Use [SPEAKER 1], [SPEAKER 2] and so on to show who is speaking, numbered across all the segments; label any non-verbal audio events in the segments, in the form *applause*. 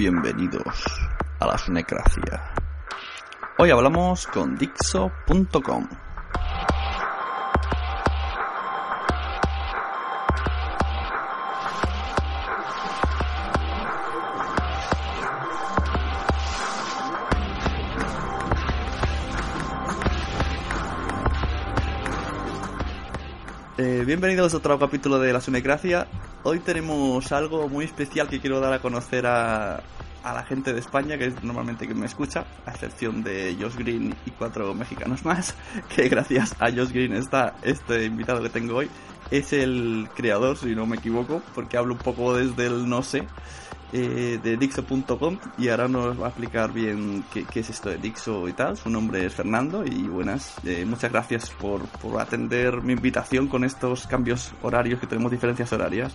[SPEAKER 1] Bienvenidos a la Sunecracia. Hoy hablamos con Dixo.com. Eh, bienvenidos a otro capítulo de la Sunecracia. Hoy tenemos algo muy especial que quiero dar a conocer a, a la gente de España, que es normalmente que me escucha, a excepción de Josh Green y cuatro mexicanos más, *laughs* que gracias a Josh Green está este invitado que tengo hoy. Es el creador, si no me equivoco, porque hablo un poco desde el no sé, eh, de Dixo.com y ahora nos va a explicar bien qué, qué es esto de Dixo y tal. Su nombre es Fernando y buenas. Eh, muchas gracias por, por atender mi invitación con estos cambios horarios que tenemos diferencias horarias.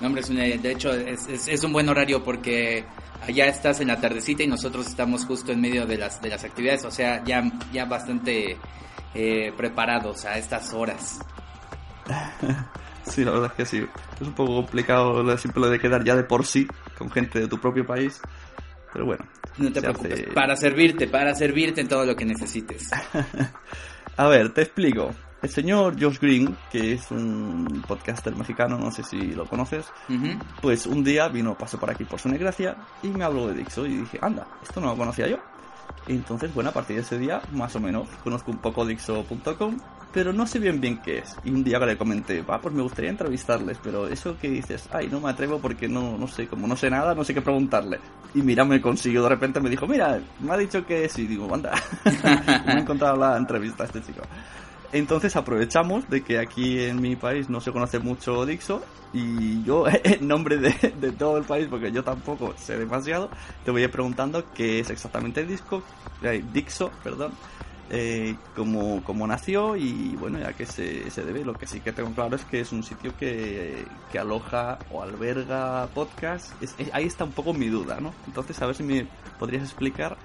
[SPEAKER 2] No, hombre, es una- de hecho es, es- es un buen horario porque allá estás en la tardecita y nosotros estamos justo en medio de las, de las actividades, o sea, ya, ya bastante eh, preparados a estas horas. *laughs*
[SPEAKER 1] Sí, la verdad es que sí. Es un poco complicado lo simple de quedar ya de por sí con gente de tu propio país. Pero bueno.
[SPEAKER 2] No te preocupes,
[SPEAKER 1] hace-
[SPEAKER 2] para servirte, para servirte en todo lo que necesites. *laughs*
[SPEAKER 1] A ver, te explico. El señor Josh Green, que es un podcaster mexicano, no sé si lo conoces,
[SPEAKER 2] Ujú.
[SPEAKER 1] pues un día vino, pasó por aquí por su negracia y me habló de Dixo y dije, anda, esto no lo conocía yo. Entonces, bueno, a partir de ese día, más o menos, conozco un poco Dixo.com, pero no sé bien bien qué es. Y un día le comenté, va, pues me gustaría entrevistarles, pero eso que dices, ay, no me atrevo porque no, no sé, como no sé nada, no sé qué preguntarle. Y mira, me consiguió, de repente me dijo, mira, me ha dicho que sí, digo, anda, *laughs* me ha encontrado la entrevista a este chico. Entonces aprovechamos de que aquí en mi país no se conoce mucho Dixo y yo, *laughs* en nombre de, de todo el país, porque yo tampoco sé demasiado, te voy a ir preguntando qué es exactamente el disco, eh, Dixo, perdón, eh, cómo, cómo nació y bueno, ya que se, se debe. Lo que sí que tengo claro es que es un sitio que, que aloja o alberga podcast. Es- ahí está un poco mi duda, ¿no? Entonces, a ver si me podrías explicar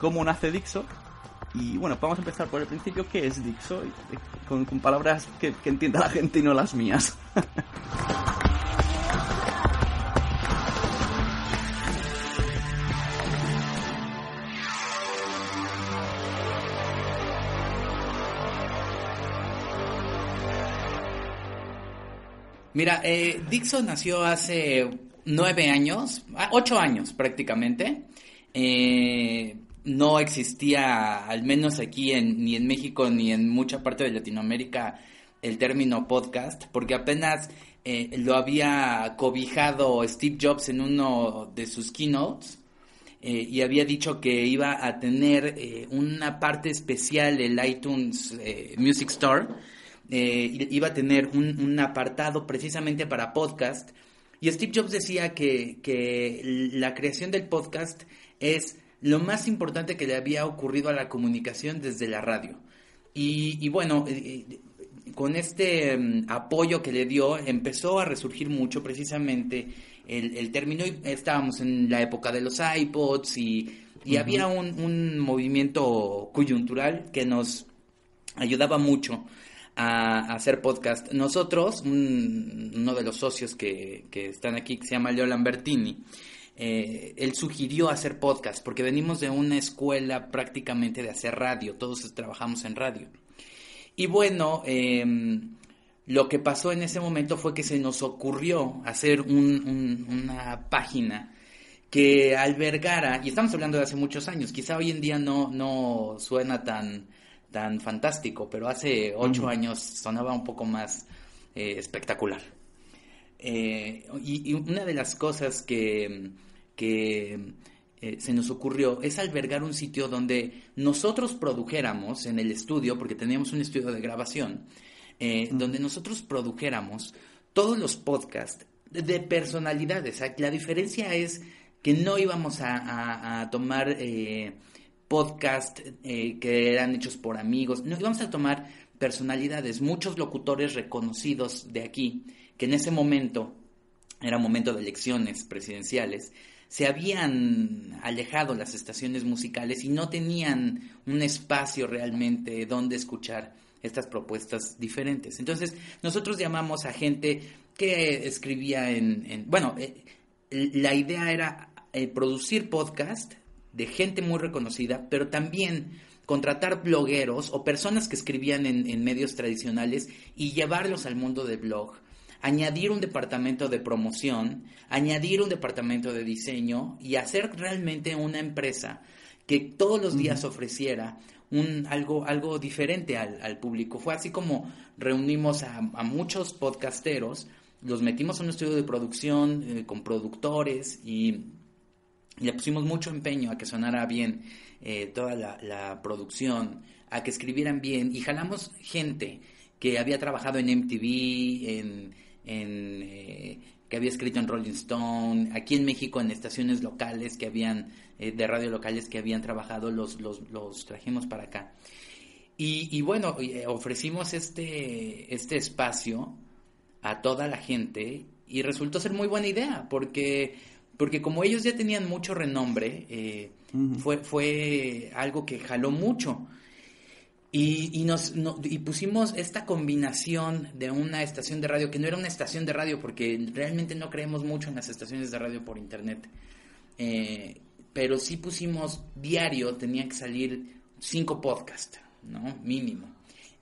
[SPEAKER 1] cómo nace Dixo y bueno, vamos a empezar por el principio. ¿Qué es Dixo? Y- Con, con palabras que, que entienda la gente y no las mías. *laughs*
[SPEAKER 2] Mira, eh, Dixon nació hace nueve años, ah, ocho años prácticamente. Eh, no existía, al menos aquí en, ni en México ni en mucha parte de Latinoamérica, el término podcast, porque apenas eh, lo había cobijado Steve Jobs en uno de sus keynotes. eh, y había dicho que iba a tener eh, una parte especial el iTunes eh, Music Store. Eh, iba a tener un, un apartado precisamente para podcast. Y Steve Jobs decía que, que la creación del podcast es lo más importante que le había ocurrido a la comunicación desde la radio. Y, y bueno, eh, eh, con este mm, apoyo que le dio, empezó a resurgir mucho precisamente el, el término. Y estábamos en la época de los iPods y, y había un, un movimiento coyuntural que nos ayudaba mucho a, hacer podcast. Nosotros, un- uno de los socios que, que están aquí, que se llama Leo Lambertini, eh, él sugirió hacer podcast porque venimos de una escuela prácticamente de hacer radio, todos trabajamos en radio. Y bueno, em, lo que pasó en ese momento fue que se nos ocurrió hacer una página que albergara, y estamos hablando de hace muchos años, quizá hoy en día no, no suena tan, tan fantástico, pero hace ocho años sonaba un poco más eh, espectacular. Eh, y, una de las cosas que, que eh, se nos ocurrió es albergar un sitio donde nosotros produjéramos en el estudio, porque teníamos un estudio de grabación, donde nosotros produjéramos todos los podcasts de personalidades. La diferencia es que no íbamos a, tomar eh, podcast eh, que eran hechos por amigos, no íbamos a tomar personalidades, muchos locutores reconocidos de aquí, que en ese momento, era momento de elecciones presidenciales, se habían alejado las estaciones musicales y no tenían un espacio realmente donde escuchar estas propuestas diferentes. Entonces, nosotros llamamos a gente que escribía en, bueno, eh, la idea era eh, producir podcast de gente muy reconocida, pero también contratar blogueros o personas que escribían en, medios tradicionales y llevarlos al mundo del blog, añadir un departamento de promoción, añadir un departamento de diseño y hacer realmente una empresa que todos los días ofreciera un, algo, algo diferente al, público. Fue así como reunimos a, muchos podcasteros, los metimos en un estudio de producción eh, con productores y le pusimos mucho empeño a que sonara bien eh, toda la, producción, a que escribieran bien y jalamos gente que había trabajado en MTV, en, eh, que había escrito en Rolling Stone, aquí en México en estaciones locales que habían, eh, de radio locales que habían trabajado, los, los, trajimos para acá. Y, y bueno, ofrecimos este, este espacio a toda la gente y resultó ser muy buena idea porque porque como ellos ya tenían mucho renombre, eh, fue, fue algo que jaló mucho. Y, nos, y pusimos esta combinación de una estación de radio, que no era una estación de radio, porque realmente no creemos mucho en las estaciones de radio por internet. Eh, pero sí pusimos diario, tenían que salir cinco podcasts, ¿no? Mínimo.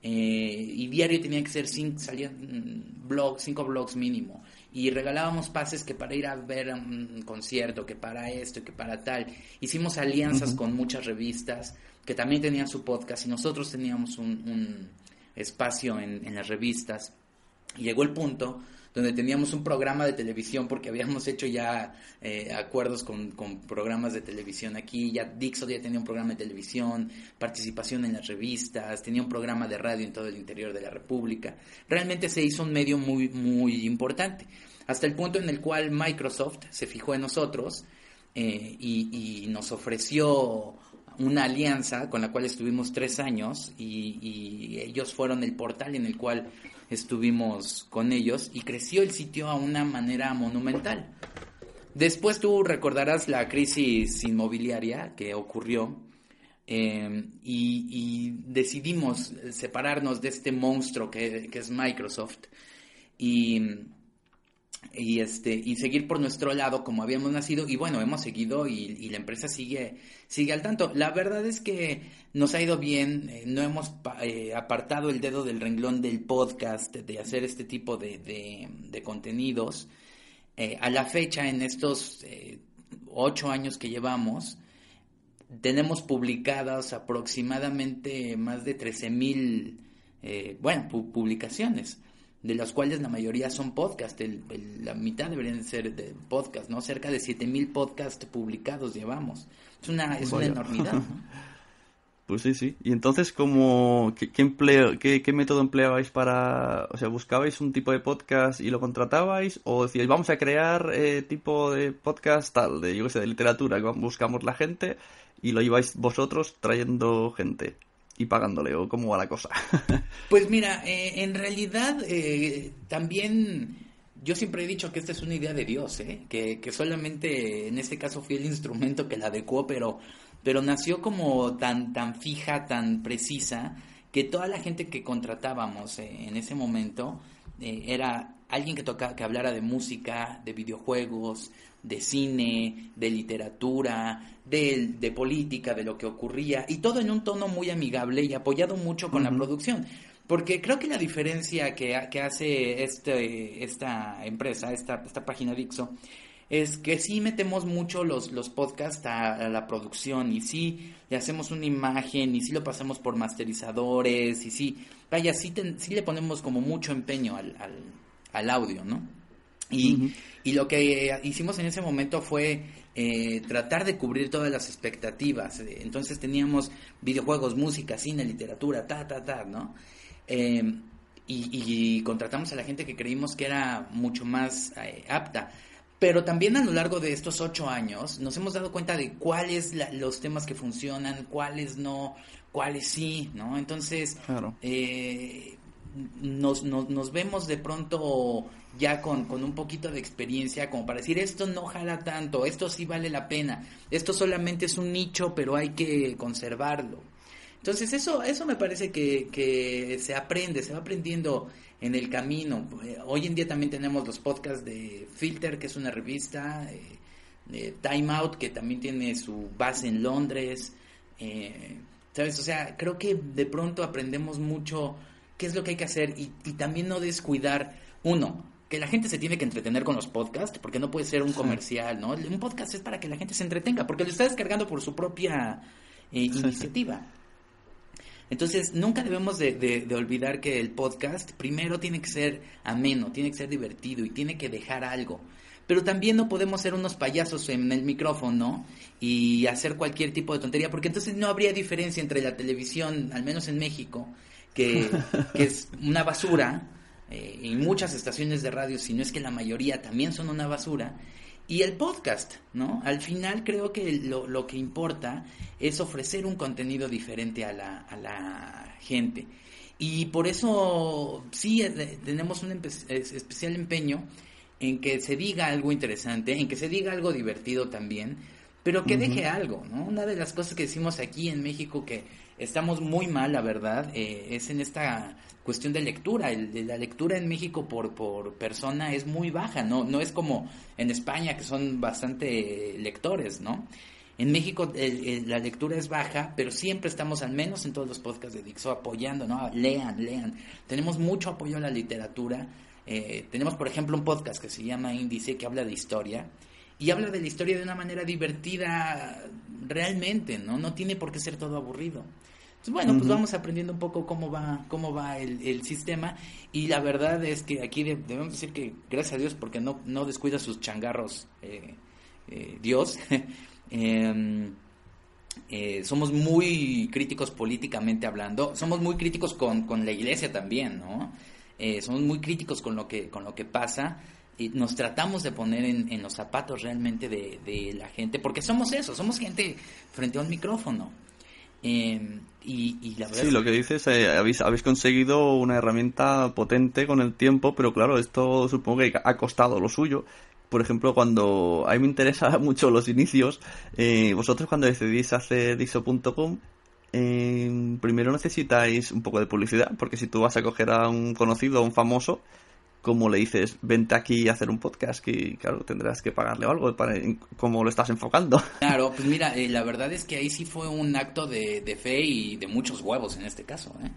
[SPEAKER 2] Eh, y diario tenía que ser cinco, salían mm, blogs, cinco blogs mínimo y regalábamos pases que para ir a ver un concierto, que para esto, que para tal. Hicimos alianzas con muchas revistas que también tenían su podcast y nosotros teníamos un, espacio en, en, las revistas. Y llegó el punto donde teníamos un programa de televisión porque habíamos hecho ya eh, acuerdos con, programas de televisión aquí, ya Dixon ya tenía un programa de televisión, participación en las revistas, tenía un programa de radio en todo el interior de la República. Realmente se hizo un medio muy, muy importante, hasta el punto en el cual Microsoft se fijó en nosotros eh, y, nos ofreció una alianza con la cual estuvimos tres años y, ellos fueron el portal en el cual estuvimos con ellos y creció el sitio a una manera monumental. Después tú recordarás la crisis inmobiliaria que ocurrió eh, y, decidimos separarnos de este monstruo que, que es Microsoft y y este y seguir por nuestro lado como habíamos nacido y bueno hemos seguido y, la empresa sigue sigue al tanto. La verdad es que nos ha ido bien eh, no hemos eh, apartado el dedo del renglón del podcast de hacer este tipo de, de, contenidos. Eh, a la fecha en estos ocho años que llevamos tenemos publicadas aproximadamente más de 13 mil bueno publicaciones de las cuales la mayoría son podcast, la mitad deberían ser de podcast, ¿no? Cerca de 7000 podcasts publicados llevamos. Es una, es una enormidad. *laughs*
[SPEAKER 1] Pues sí, sí. Y entonces, ¿cómo, qué, empleo, qué, método empleabais para, o sea, buscabais un tipo de podcast y lo contratabais? ¿O decíais, vamos a crear eh, tipo de podcast tal, de, yo qué sé, de literatura, buscamos la gente y lo lleváis vosotros trayendo gente? Y pagándole o cómo va la cosa? *laughs*
[SPEAKER 2] pues mira, eh, en realidad eh, también yo siempre he dicho que esta es una idea de Dios, ¿eh? que, que solamente en este caso fui el instrumento que la adecuó, pero, pero nació como tan, tan fija, tan precisa, que toda la gente que contratábamos eh, en ese momento era alguien que toca, que hablara de música, de videojuegos, de cine, de literatura, de, de, política, de lo que ocurría, y todo en un tono muy amigable y apoyado mucho con la producción. Porque creo que la diferencia que, que hace este, esta empresa, esta, esta página Dixo, es que sí metemos mucho los, los podcasts a, la producción y sí le hacemos una imagen y sí lo pasamos por masterizadores y sí, vaya, sí, sí le ponemos como mucho empeño al, al, audio, ¿no? Y, y, lo que hicimos en ese momento fue eh, tratar de cubrir todas las expectativas. Entonces teníamos videojuegos, música, cine, literatura, ta, ta, ta, ¿no? Em, y, contratamos a la gente que creímos que era mucho más eh, apta. Pero también a lo largo de estos ocho años nos hemos dado cuenta de cuáles los temas que funcionan, cuáles no, cuáles sí, ¿no? Entonces, eh, nos, nos, vemos de pronto ya con, con, un poquito de experiencia como para decir esto no jala tanto, esto sí vale la pena, esto solamente es un nicho pero hay que conservarlo. Entonces eso, eso me parece que, que se aprende, se va aprendiendo en el camino. Hoy en día también tenemos los podcasts de Filter, que es una revista, eh, Time Out, que también tiene su base en Londres. Eh, ¿Sabes? O sea, creo que de pronto aprendemos mucho qué es lo que hay que hacer y, también no descuidar, uno, que la gente se tiene que entretener con los podcasts, porque no puede ser un comercial, ¿no? Un podcast es para que la gente se entretenga, porque lo está descargando por su propia eh, iniciativa. Entonces, nunca debemos de, olvidar que el podcast primero tiene que ser ameno, tiene que ser divertido y tiene que dejar algo. Pero también no podemos ser unos payasos en el micrófono y hacer cualquier tipo de tontería, porque entonces no habría diferencia entre la televisión, al menos en México, *laughs* que, es una basura, eh, y muchas estaciones de radio, si no es que la mayoría también son una basura, y el podcast, ¿no? Al final creo que lo, lo que importa es ofrecer un contenido diferente a la, a la gente. Y por eso sí eh, tenemos un especial empeño en que se diga algo interesante, en que se diga algo divertido también, pero que deje algo, ¿no? Una de las cosas que decimos aquí en México que estamos muy mal, la verdad, eh, es en esta cuestión de lectura. El, la lectura en México por, por persona es muy baja, ¿no? No es como en España, que son bastante lectores, ¿no? En México la lectura es baja, pero siempre estamos, al menos en todos los podcasts de Dixo, apoyando, ¿no? Lean, lean. Tenemos mucho apoyo a la literatura. Eh, tenemos, por ejemplo, un podcast que se llama Índice, que habla de historia. Y habla de la historia de una manera divertida realmente, ¿no? No tiene por qué ser todo aburrido. Pues bueno, pues vamos aprendiendo un poco cómo va, cómo va el, sistema y la verdad es que aquí debemos decir que gracias a Dios porque no, no descuida sus changarros eh, eh, Dios. *laughs* Em, eh, somos muy críticos políticamente hablando, somos muy críticos con, con la iglesia también, ¿no? somos muy críticos con lo que, con lo que pasa y nos tratamos de poner en, en los zapatos realmente de, de, la gente, porque somos eso, somos gente frente a un micrófono. Eh, y, la verdad
[SPEAKER 1] sí, lo que dices, eh, habéis, habéis conseguido una herramienta potente con el tiempo, pero claro, esto supongo que ha costado lo suyo. Por ejemplo, cuando a mí me interesa *laughs* mucho los inicios, eh, vosotros cuando decidís hacer diso.com, eh, primero necesitáis un poco de publicidad, porque si tú vas a coger a un conocido, a un famoso, como le dices, vente aquí a hacer un podcast, que claro, tendrás que pagarle algo para cómo lo estás enfocando. *laughs*
[SPEAKER 2] Claro, pues mira, eh, la verdad es que ahí sí fue un acto de, fe y de muchos huevos en este caso, ¿eh?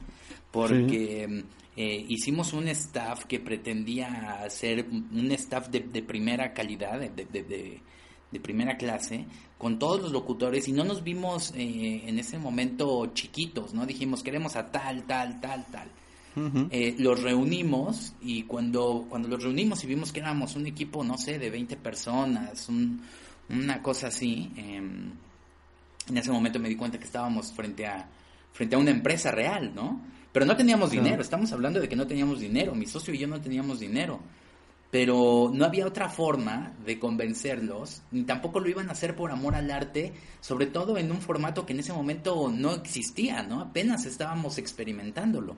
[SPEAKER 2] porque eh, hicimos un staff que pretendía ser un staff de, primera calidad, de, de, primera clase, con todos los locutores y no nos vimos en ese momento chiquitos, ¿no? Dijimos, queremos a tal, tal, tal, tal eh, los reunimos y cuando, cuando los reunimos y vimos que éramos un equipo, no sé, de 20 personas, una cosa así, em, en ese momento me di cuenta que estábamos frente a, frente a una empresa real, ¿no? Pero no teníamos dinero, estamos hablando de que no teníamos dinero, mi socio y yo no teníamos dinero. Pero no había otra forma de convencerlos, ni tampoco lo iban a hacer por amor al arte, sobre todo en un formato que en ese momento no existía, ¿no? Apenas estábamos experimentándolo.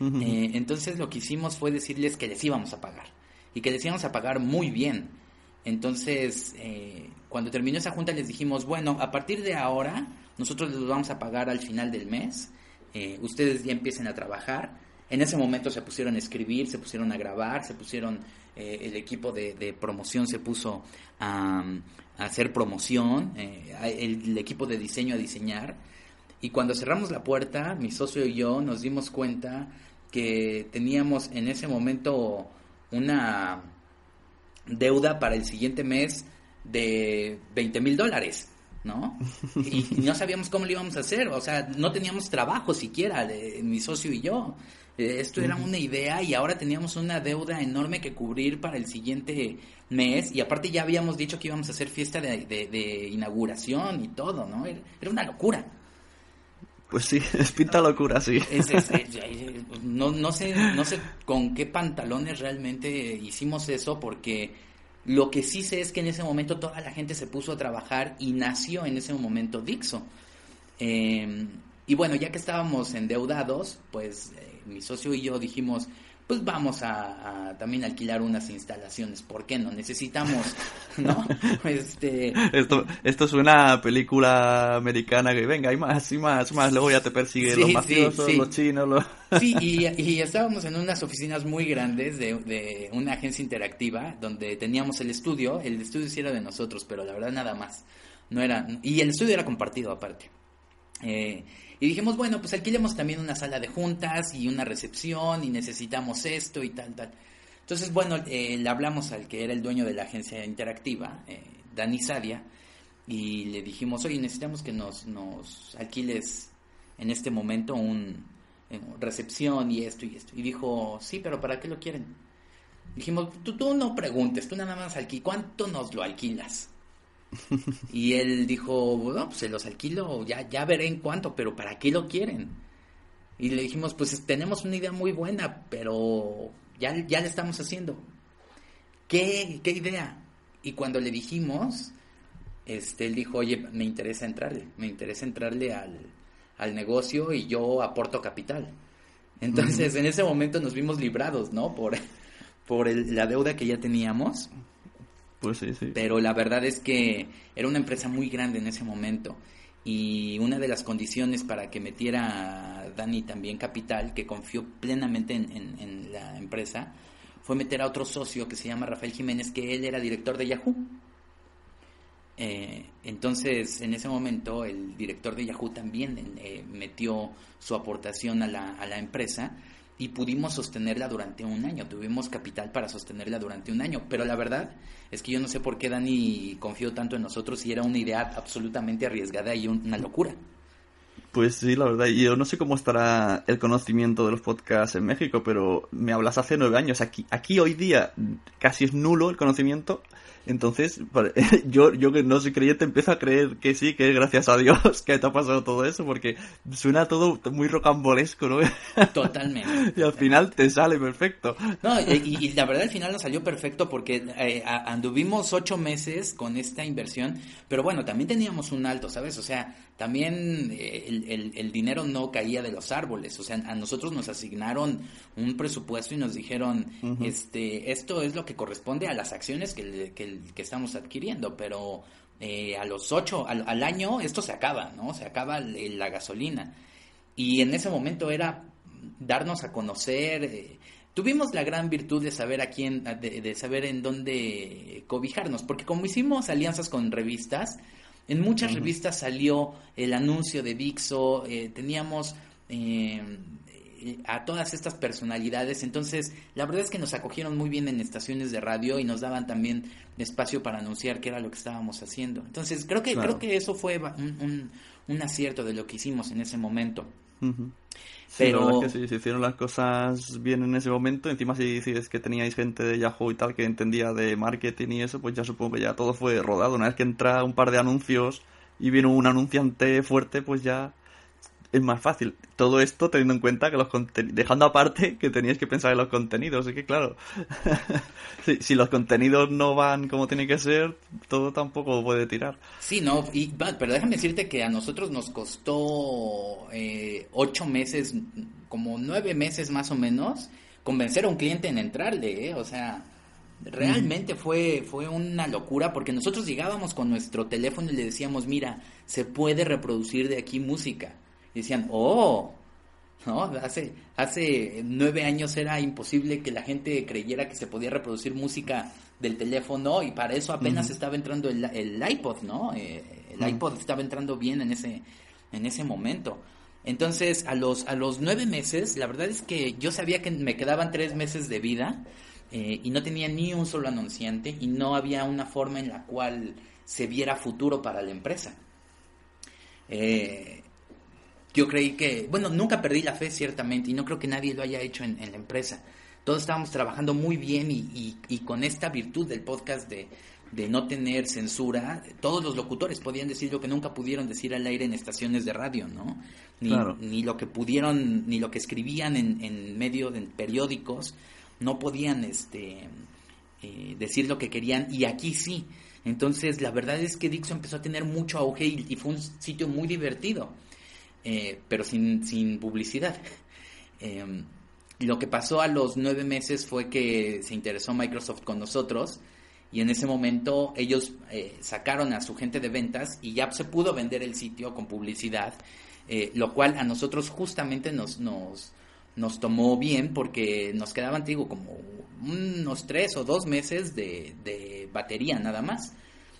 [SPEAKER 2] Eh, entonces lo que hicimos fue decirles que les íbamos a pagar y que les íbamos a pagar muy bien. Entonces, eh, cuando terminó esa junta les dijimos, bueno, a partir de ahora nosotros les vamos a pagar al final del mes, eh, ustedes ya empiecen a trabajar. En ese momento se pusieron a escribir, se pusieron a grabar, se pusieron, el equipo de, promoción se puso a, hacer promoción, el, equipo de diseño a diseñar Y cuando cerramos la puerta, mi socio y yo nos dimos cuenta que teníamos en ese momento una deuda para el siguiente mes de 20 mil dólares, ¿no? *laughs* Y no sabíamos cómo lo íbamos a hacer, o sea, no teníamos trabajo siquiera, de, mi socio y yo. Esto era una idea y ahora teníamos una deuda enorme que cubrir para el siguiente mes y aparte ya habíamos dicho que íbamos a hacer fiesta de, de- de inauguración y todo, ¿no? Era, era una locura.
[SPEAKER 1] Pues sí, *laughs* es pinta locura, sí.
[SPEAKER 2] Es- es- *laughs* es- eh, no, no sé, no sé con qué pantalones realmente hicimos eso, porque lo que sí sé es que en ese momento toda la gente se puso a trabajar y nació en ese momento Dixo. Eh, y bueno, ya que estábamos endeudados, pues eh, mi socio y yo dijimos, pues vamos a, a también alquilar unas instalaciones, ¿por qué no? Necesitamos, *laughs* ¿no? *laughs* Este,
[SPEAKER 1] Esto, esto es una película americana que venga, hay más, y más, más, luego ya te persiguen
[SPEAKER 2] Sí,
[SPEAKER 1] los
[SPEAKER 2] sí,
[SPEAKER 1] mafiosos,
[SPEAKER 2] sí.
[SPEAKER 1] los chinos, los... *laughs*
[SPEAKER 2] Sí, y, y estábamos en unas oficinas muy grandes de, de una agencia interactiva donde teníamos el estudio. El estudio sí era de nosotros, pero la verdad nada más. No era, y el estudio era compartido aparte. Eh, y dijimos, bueno, pues alquilemos también una sala de juntas y una recepción y necesitamos esto y tal, tal. Entonces, bueno, eh, le hablamos al que era el dueño de la agencia interactiva, eh, Dani Sadia, y le dijimos, oye, necesitamos que nos, nos alquiles en este momento un eh, recepción y esto y esto. Y dijo, sí, pero ¿para qué lo quieren? Dijimos, tú, tú no preguntes, tú nada más alquilas, ¿cuánto nos lo alquilas? Y él dijo, bueno, pues se los alquilo, ya, ya veré en cuánto, pero ¿para qué lo quieren? Y le dijimos, pues tenemos una idea muy buena, pero ya, ya le estamos haciendo. ¿Qué, qué idea? Y cuando le dijimos, este, él dijo, oye, me interesa entrarle, me interesa entrarle al, al negocio y yo aporto capital. Entonces, en ese momento nos vimos librados, ¿no? Por, por el- la deuda que ya teníamos.
[SPEAKER 1] Pues sí, sí.
[SPEAKER 2] Pero la verdad es que era una empresa muy grande en ese momento. Y una de las condiciones para que metiera Dani también capital, que confió plenamente en, la empresa, fue meter a otro socio que se llama Rafael Jiménez, que él era director de Yahoo. Eh, entonces, en ese momento, el director de Yahoo también eh, metió su aportación a la, a la empresa y pudimos sostenerla durante un año. Tuvimos capital para sostenerla durante un año. Pero la verdad es que yo no sé por qué Dani confió tanto en nosotros y era una idea absolutamente arriesgada y un- una locura.
[SPEAKER 1] Pues sí, la verdad. Yo no sé cómo estará el conocimiento de los podcasts en México, pero me hablas hace nueve años. Aquí, aquí hoy día casi es nulo el conocimiento. Entonces, *laughs* yo, yo que no soy creyente empiezo a creer que sí, que es gracias a Dios *laughs* que te ha pasado todo eso, porque suena todo muy rocambolesco, ¿no? *laughs*
[SPEAKER 2] Totalmente.
[SPEAKER 1] y al final te sale perfecto.
[SPEAKER 2] No, y, y la verdad al final nos salió perfecto porque eh, anduvimos ocho meses con esta inversión, pero bueno, también teníamos un alto, ¿sabes? O sea, también eh, el, el- el dinero no caía de los árboles, o sea, a nosotros nos asignaron un presupuesto y nos dijeron, este, esto es lo que corresponde a las acciones que, le- que, que estamos adquiriendo, pero eh, a los ocho, al, al año esto se acaba, ¿no? Se acaba la gasolina. Y en ese momento era darnos a conocer. eh, tuvimos la gran virtud de saber a quién, de, de saber en dónde cobijarnos, porque como hicimos alianzas con revistas, en muchas revistas salió el anuncio de Dixo, eh, teníamos eh, a todas estas personalidades, entonces la verdad es que nos acogieron muy bien en estaciones de radio y nos daban también espacio para anunciar qué era lo que estábamos haciendo. Entonces creo que
[SPEAKER 1] Claro.
[SPEAKER 2] creo que eso fue un, un- un acierto de lo que hicimos en ese momento.
[SPEAKER 1] Ujú. Sí,
[SPEAKER 2] Pero-
[SPEAKER 1] la verdad es que sí, se hicieron las cosas bien en ese momento. Encima, si dices que teníais gente de Yahoo y tal que entendía de marketing y eso, pues ya supongo que ya todo fue rodado. Una vez que entra un par de anuncios y viene un anunciante fuerte, pues ya es más fácil. Todo esto teniendo en cuenta que los contenidos, dejando aparte que teníais que pensar en los contenidos. Es que claro, *laughs* si, si los contenidos no van como tiene que ser, todo tampoco puede tirar.
[SPEAKER 2] Sí, no, y, pero déjame decirte que a nosotros nos costó eh, ocho meses, como nueve meses más o menos, convencer a un cliente en entrarle, ¿eh? o sea, realmente fue, fue una locura porque nosotros llegábamos con nuestro teléfono y le decíamos, mira, se puede reproducir de aquí música. Y decían, oh, ¿no? Hace, hace nueve años era imposible que la gente creyera que se podía reproducir música del teléfono y para eso apenas estaba entrando el, el iPod, ¿no? Eh, el iPod estaba entrando bien en ese, en ese momento. Entonces, a los, a los nueve meses, la verdad es que yo sabía que me quedaban tres meses de vida eh, y no tenía ni un solo anunciante y no había una forma en la cual se viera futuro para la empresa. Eh, yo creí que, bueno, nunca perdí la fe ciertamente y no creo que nadie lo haya hecho en, la empresa. Todos estábamos trabajando muy bien y, y, con esta virtud del podcast de, de, no tener censura, todos los locutores podían decir lo que nunca pudieron decir al aire en estaciones de radio, ¿no? Ni, ni lo que pudieron, ni lo que escribían en, en medio de periódicos, no podían este, eh, decir lo que querían y aquí sí. Entonces, la verdad es que Dixon empezó a tener mucho auge y, fue un sitio muy divertido, eh, pero sin, sin publicidad. *laughs* Em, lo que pasó a los nueve meses fue que se interesó Microsoft con nosotros y en ese momento ellos eh, sacaron a su gente de ventas y ya se pudo vender el sitio con publicidad, eh, lo cual a nosotros justamente nos, nos, nos tomó bien porque nos quedaban, digo, como unos tres o dos meses de, batería nada más.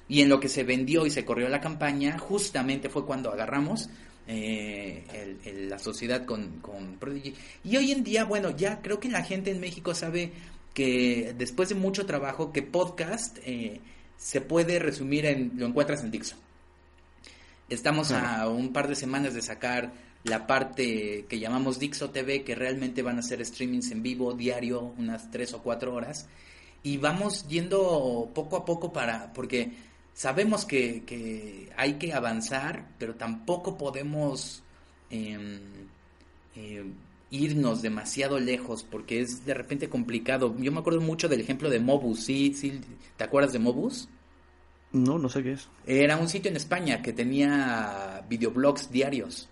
[SPEAKER 2] Y en lo que se vendió y se corrió la campaña, justamente fue cuando agarramos eh, la sociedad con, con Prodigy. Y hoy en día, bueno, ya creo que la gente en México sabe que después de mucho trabajo, que podcast eh, se puede resumir en, lo encuentras en Dixon. Estamos a un par de semanas de sacar la parte que llamamos Dixo TV, que realmente van a ser streamings en vivo diario, unas tres o cuatro horas. Y vamos yendo poco a poco para, porque sabemos que, hay que avanzar, pero tampoco podemos em, em, irnos demasiado lejos, porque es de repente complicado. Yo me acuerdo mucho del ejemplo de Mobus, ¿sí? ¿Sí? ¿Te acuerdas de Mobus?
[SPEAKER 1] No, no sé qué es.
[SPEAKER 2] Era un sitio en España que tenía videoblogs diarios.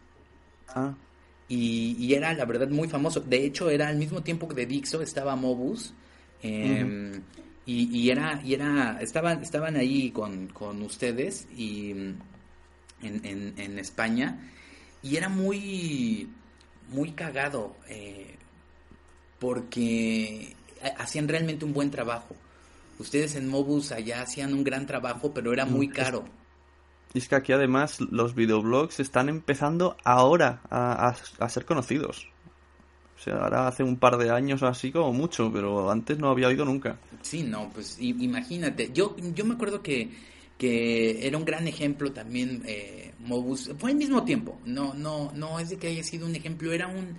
[SPEAKER 1] Ah.
[SPEAKER 2] Y, era, la verdad, muy famoso. De hecho, era al mismo tiempo que de Dixo estaba Mobus. Em, y, era, y era, estaban, estaban ahí con, ustedes y en, en, España. Y era muy, muy cagado. Eh, porque hacían realmente un buen trabajo. Ustedes en Mobus allá hacían un gran trabajo, pero era muy caro.
[SPEAKER 1] Y es que aquí además los videoblogs están empezando ahora a, ser conocidos. O sea, ahora hace un par de años así como mucho, pero antes no había oído nunca.
[SPEAKER 2] Sí, no, pues imagínate. Yo, yo me acuerdo que, que era un gran ejemplo también eh, Mobus. Fue al mismo tiempo. No, no, no es de que haya sido un ejemplo. Era un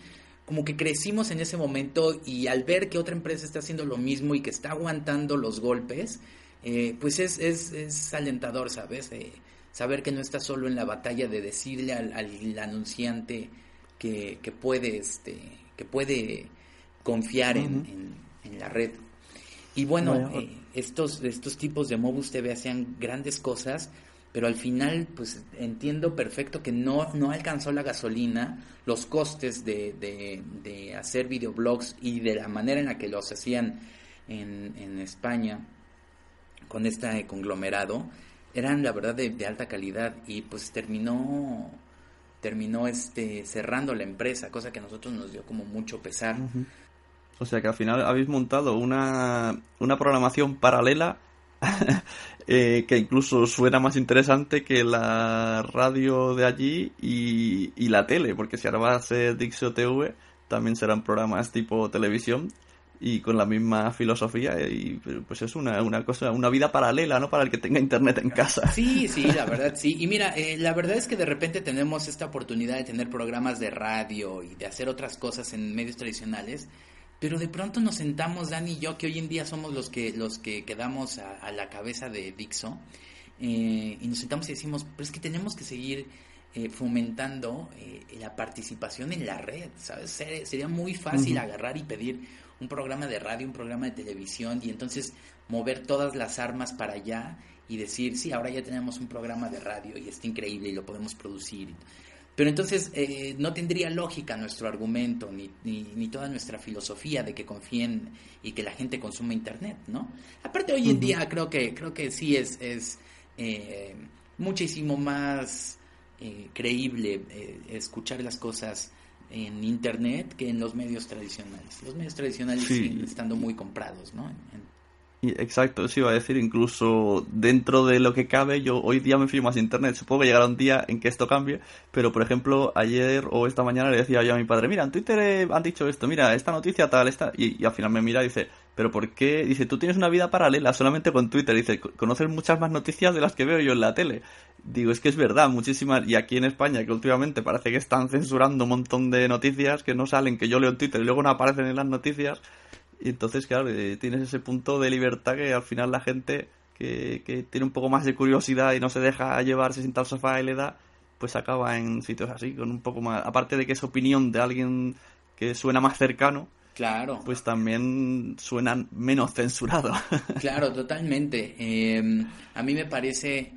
[SPEAKER 2] como que crecimos en ese momento y al ver que otra empresa está haciendo lo mismo y que está aguantando los golpes, eh, pues es, es, es alentador, ¿sabes? Eh, saber que no estás solo en la batalla de decirle al, anunciante que, puede este que puede confiar en, la red. Y bueno eh, estos estos tipos de Mobus TV hacían grandes cosas pero al final pues entiendo perfecto que no no alcanzó la gasolina los costes de, de, hacer videoblogs y de la manera en la que los hacían en, en España con este conglomerado eran la verdad de, alta calidad y pues terminó terminó este cerrando la empresa, cosa que a nosotros nos dio como mucho pesar.
[SPEAKER 1] O sea que al final habéis montado una, una programación paralela *laughs* eh, que incluso suena más interesante que la radio de allí y, y la tele, porque si ahora va a ser Dixo TV, también serán programas tipo televisión y con la misma filosofía y pues es una, una cosa, una vida paralela, ¿no? Para el que tenga internet en casa.
[SPEAKER 2] Sí, sí, la verdad, sí. Y mira, eh, la verdad es que de repente tenemos esta oportunidad de tener programas de radio y de hacer otras cosas en medios tradicionales, pero de pronto nos sentamos, Dani y yo, que hoy en día somos los que, los que quedamos a, la cabeza de Dixo, eh, y nos sentamos y decimos, pero es que tenemos que seguir eh, fomentando la participación en la red, ¿sabes? Sería muy fácil agarrar y pedir un programa de radio, un programa de televisión y entonces mover todas las armas para allá y decir, sí, ahora ya tenemos un programa de radio y está increíble y lo podemos producir. Pero entonces eh, no tendría lógica nuestro argumento ni, ni, toda nuestra filosofía de que confíen y que la gente consuma Internet, ¿no? Aparte hoy en día creo que, creo que sí es, es eh, muchísimo más eh, creíble escuchar las cosas en internet que en los medios tradicionales. Los medios tradicionales siguen estando muy comprados, ¿no?
[SPEAKER 1] exacto, eso iba a decir, incluso dentro de lo que cabe, yo hoy día me fío más internet, supongo que llegará un día en que esto cambie, pero por ejemplo, ayer o esta mañana le decía yo a mi padre, mira, en Twitter han dicho esto, mira, esta noticia tal, esta, y, al final me mira y dice, pero ¿por qué? Dice, tú tienes una vida paralela solamente con Twitter, dice, conoces muchas más noticias de las que veo yo en la tele. Digo, es que es verdad, muchísimas, y aquí en España, que últimamente parece que están censurando un montón de noticias que no salen, que yo leo en Twitter y luego no aparecen en las noticias, y entonces, claro, eh, tienes ese punto de libertad que al final la gente que, que, tiene un poco más de curiosidad y no se deja llevarse sin tal sofá y le da, pues acaba en sitios así, con un poco más. Aparte de que es opinión de alguien que suena más cercano.
[SPEAKER 2] Claro.
[SPEAKER 1] Pues también suenan menos censurado. *laughs*
[SPEAKER 2] Claro, totalmente. Eh, a mí me parece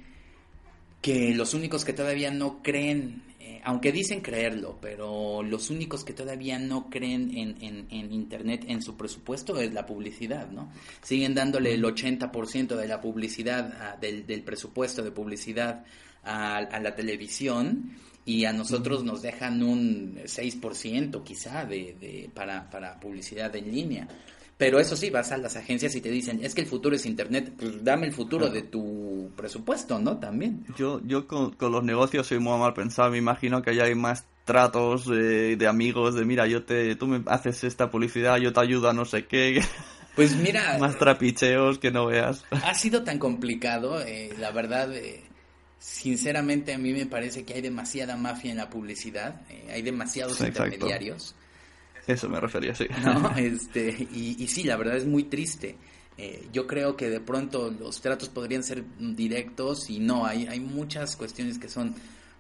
[SPEAKER 2] que los únicos que todavía no creen aunque dicen creerlo, pero los únicos que todavía no creen en, en, Internet en su presupuesto es la publicidad, ¿no? Siguen dándole el 80% de la publicidad, ah, del, del, presupuesto de publicidad a, la televisión y a nosotros nos dejan un 6% quizá de, de, para, para publicidad en línea. Pero eso sí, vas a las agencias y te dicen, es que el futuro es Internet, pues dame el futuro de tu presupuesto, ¿no? También.
[SPEAKER 1] Yo, yo con, los negocios soy muy mal pensado, me imagino que allá hay más tratos de amigos, de mira, yo te, tú me haces esta publicidad, yo te ayudo a no sé qué. *laughs*
[SPEAKER 2] Pues mira... *laughs*
[SPEAKER 1] más trapicheos que no veas. *laughs*
[SPEAKER 2] Ha sido tan complicado, eh, la verdad... Eh, sinceramente a mí me parece que hay demasiada mafia en la publicidad, eh, hay demasiados intermediarios.
[SPEAKER 1] Eso me refería, sí.
[SPEAKER 2] ¿No? *laughs* Este, y, sí, la verdad es muy triste. Eh, yo creo que de pronto los tratos podrían ser directos y no, hay, hay muchas cuestiones que son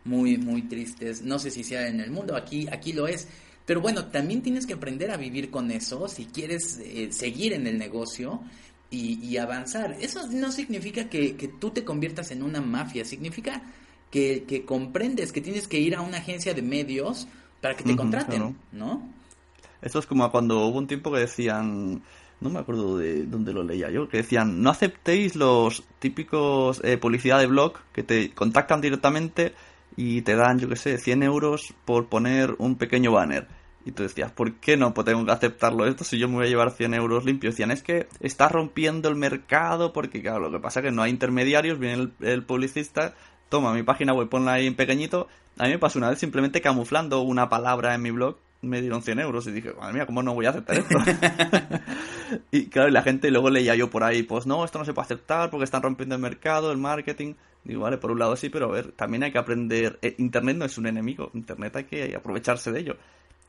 [SPEAKER 2] muy, muy tristes. No sé si sea en el mundo, aquí, aquí lo es. Pero bueno, también tienes que aprender a vivir con eso si quieres eh, seguir en el negocio y, avanzar. Eso no significa que, que, tú te conviertas en una mafia, significa que, que, comprendes que tienes que ir a una agencia de medios para que te contraten, ¿no?
[SPEAKER 1] Esto es como cuando hubo un tiempo que decían, no me acuerdo de dónde lo leía yo, que decían, no aceptéis los típicos eh, publicidad de blog que te contactan directamente y te dan, yo qué sé, 100 euros por poner un pequeño banner. Y tú decías, ¿por qué no tengo que aceptarlo esto si yo me voy a llevar 100 euros limpios? Decían, es que está rompiendo el mercado porque, claro, lo que pasa es que no hay intermediarios, viene el, publicista, toma mi página web, ponla ahí en pequeñito. A mí me pasó una vez simplemente camuflando una palabra en mi blog me dieron 100 euros y dije, madre mía, ¿cómo no voy a aceptar esto? *laughs* y claro, la gente luego leía yo por ahí, pues no, esto no se puede aceptar porque están rompiendo el mercado, el marketing. Digo, vale, por un lado sí, pero a ver, también hay que aprender. Eh, Internet no es un enemigo, Internet hay que aprovecharse de ello.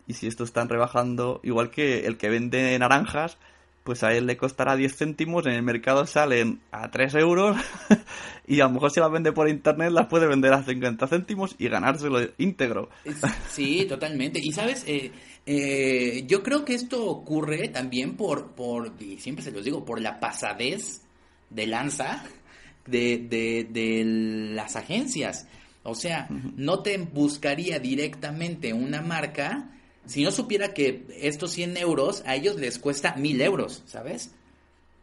[SPEAKER 1] Y si esto están rebajando, igual que el que vende naranjas, pues a él le costará 10 céntimos, en el mercado salen a 3 euros *laughs* y a lo mejor si las vende por internet las puede vender a 50 céntimos y ganárselo íntegro.
[SPEAKER 2] Sí, totalmente. Y sabes, eh, eh, yo creo que esto ocurre también por, por, y siempre se los digo, por la pasadez de lanza de, de, de las agencias. O sea, no te buscaría directamente una marca si no supiera que estos 100 euros a ellos les cuesta 1000 euros, ¿sabes?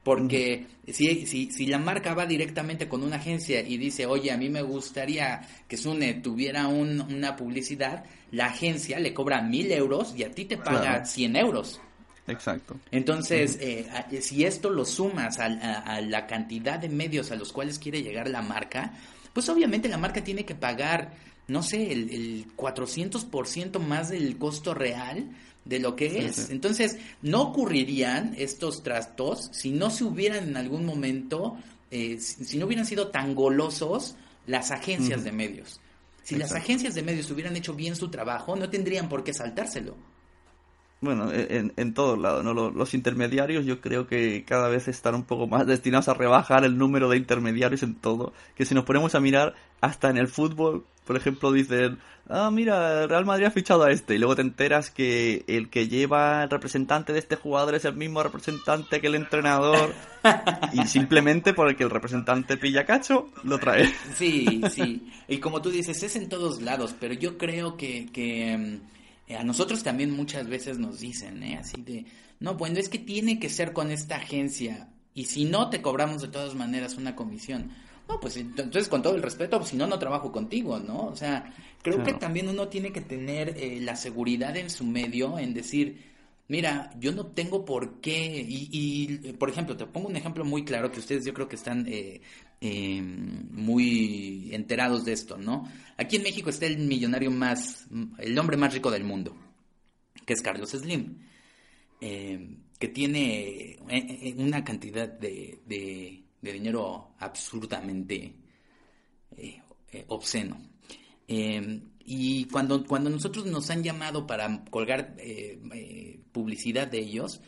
[SPEAKER 2] Porque si, si, si, la marca va directamente con una agencia y dice, oye, a mí me gustaría que Sune tuviera una publicidad, la agencia le cobra 1000 euros y a ti te paga 100 euros.
[SPEAKER 1] Exacto.
[SPEAKER 2] Entonces, eh, si esto lo sumas a, la cantidad de medios a los cuales quiere llegar la marca, pues obviamente la marca tiene que pagar no sé, el, el 400% más del costo real de lo que es. Entonces, no ocurrirían estos trastos si no se hubieran en algún momento, eh, si, no hubieran sido tan golosos las agencias de medios. Si las agencias de medios hubieran hecho bien su trabajo, no tendrían por qué saltárselo.
[SPEAKER 1] Bueno, en, en todos lados, ¿no? Los, intermediarios yo creo que cada vez están un poco más destinados a rebajar el número de intermediarios en todo. Que si nos ponemos a mirar, hasta en el fútbol, por ejemplo, dicen, ah, mira, Real Madrid ha fichado a este. Y luego te enteras que el que lleva el representante de este jugador es el mismo representante que el entrenador. *laughs* y simplemente porque el representante pilla cacho, lo trae.
[SPEAKER 2] Sí, sí. Y como tú dices, es en todos lados, pero yo creo que... que mm, eh, a nosotros también muchas veces nos dicen, ¿eh? Así de, no, bueno, es que tiene que ser con esta agencia y si no te cobramos de todas maneras una comisión. No, pues entonces con todo el respeto, pues, si no, no trabajo contigo, ¿no? O sea, creo que también uno tiene que tener eh, la seguridad en su medio, en decir, Mira, yo no tengo por qué, y, por ejemplo, te pongo un ejemplo muy claro que ustedes yo creo que están eh, eh, muy enterados de esto, ¿no? Aquí en México está el millonario más, el hombre más rico del mundo, que es Carlos Slim, eh, que tiene una cantidad de, de, dinero absurdamente obsceno. Y cuando, cuando nosotros nos han llamado para colgar eh, eh, publicidad de ellos,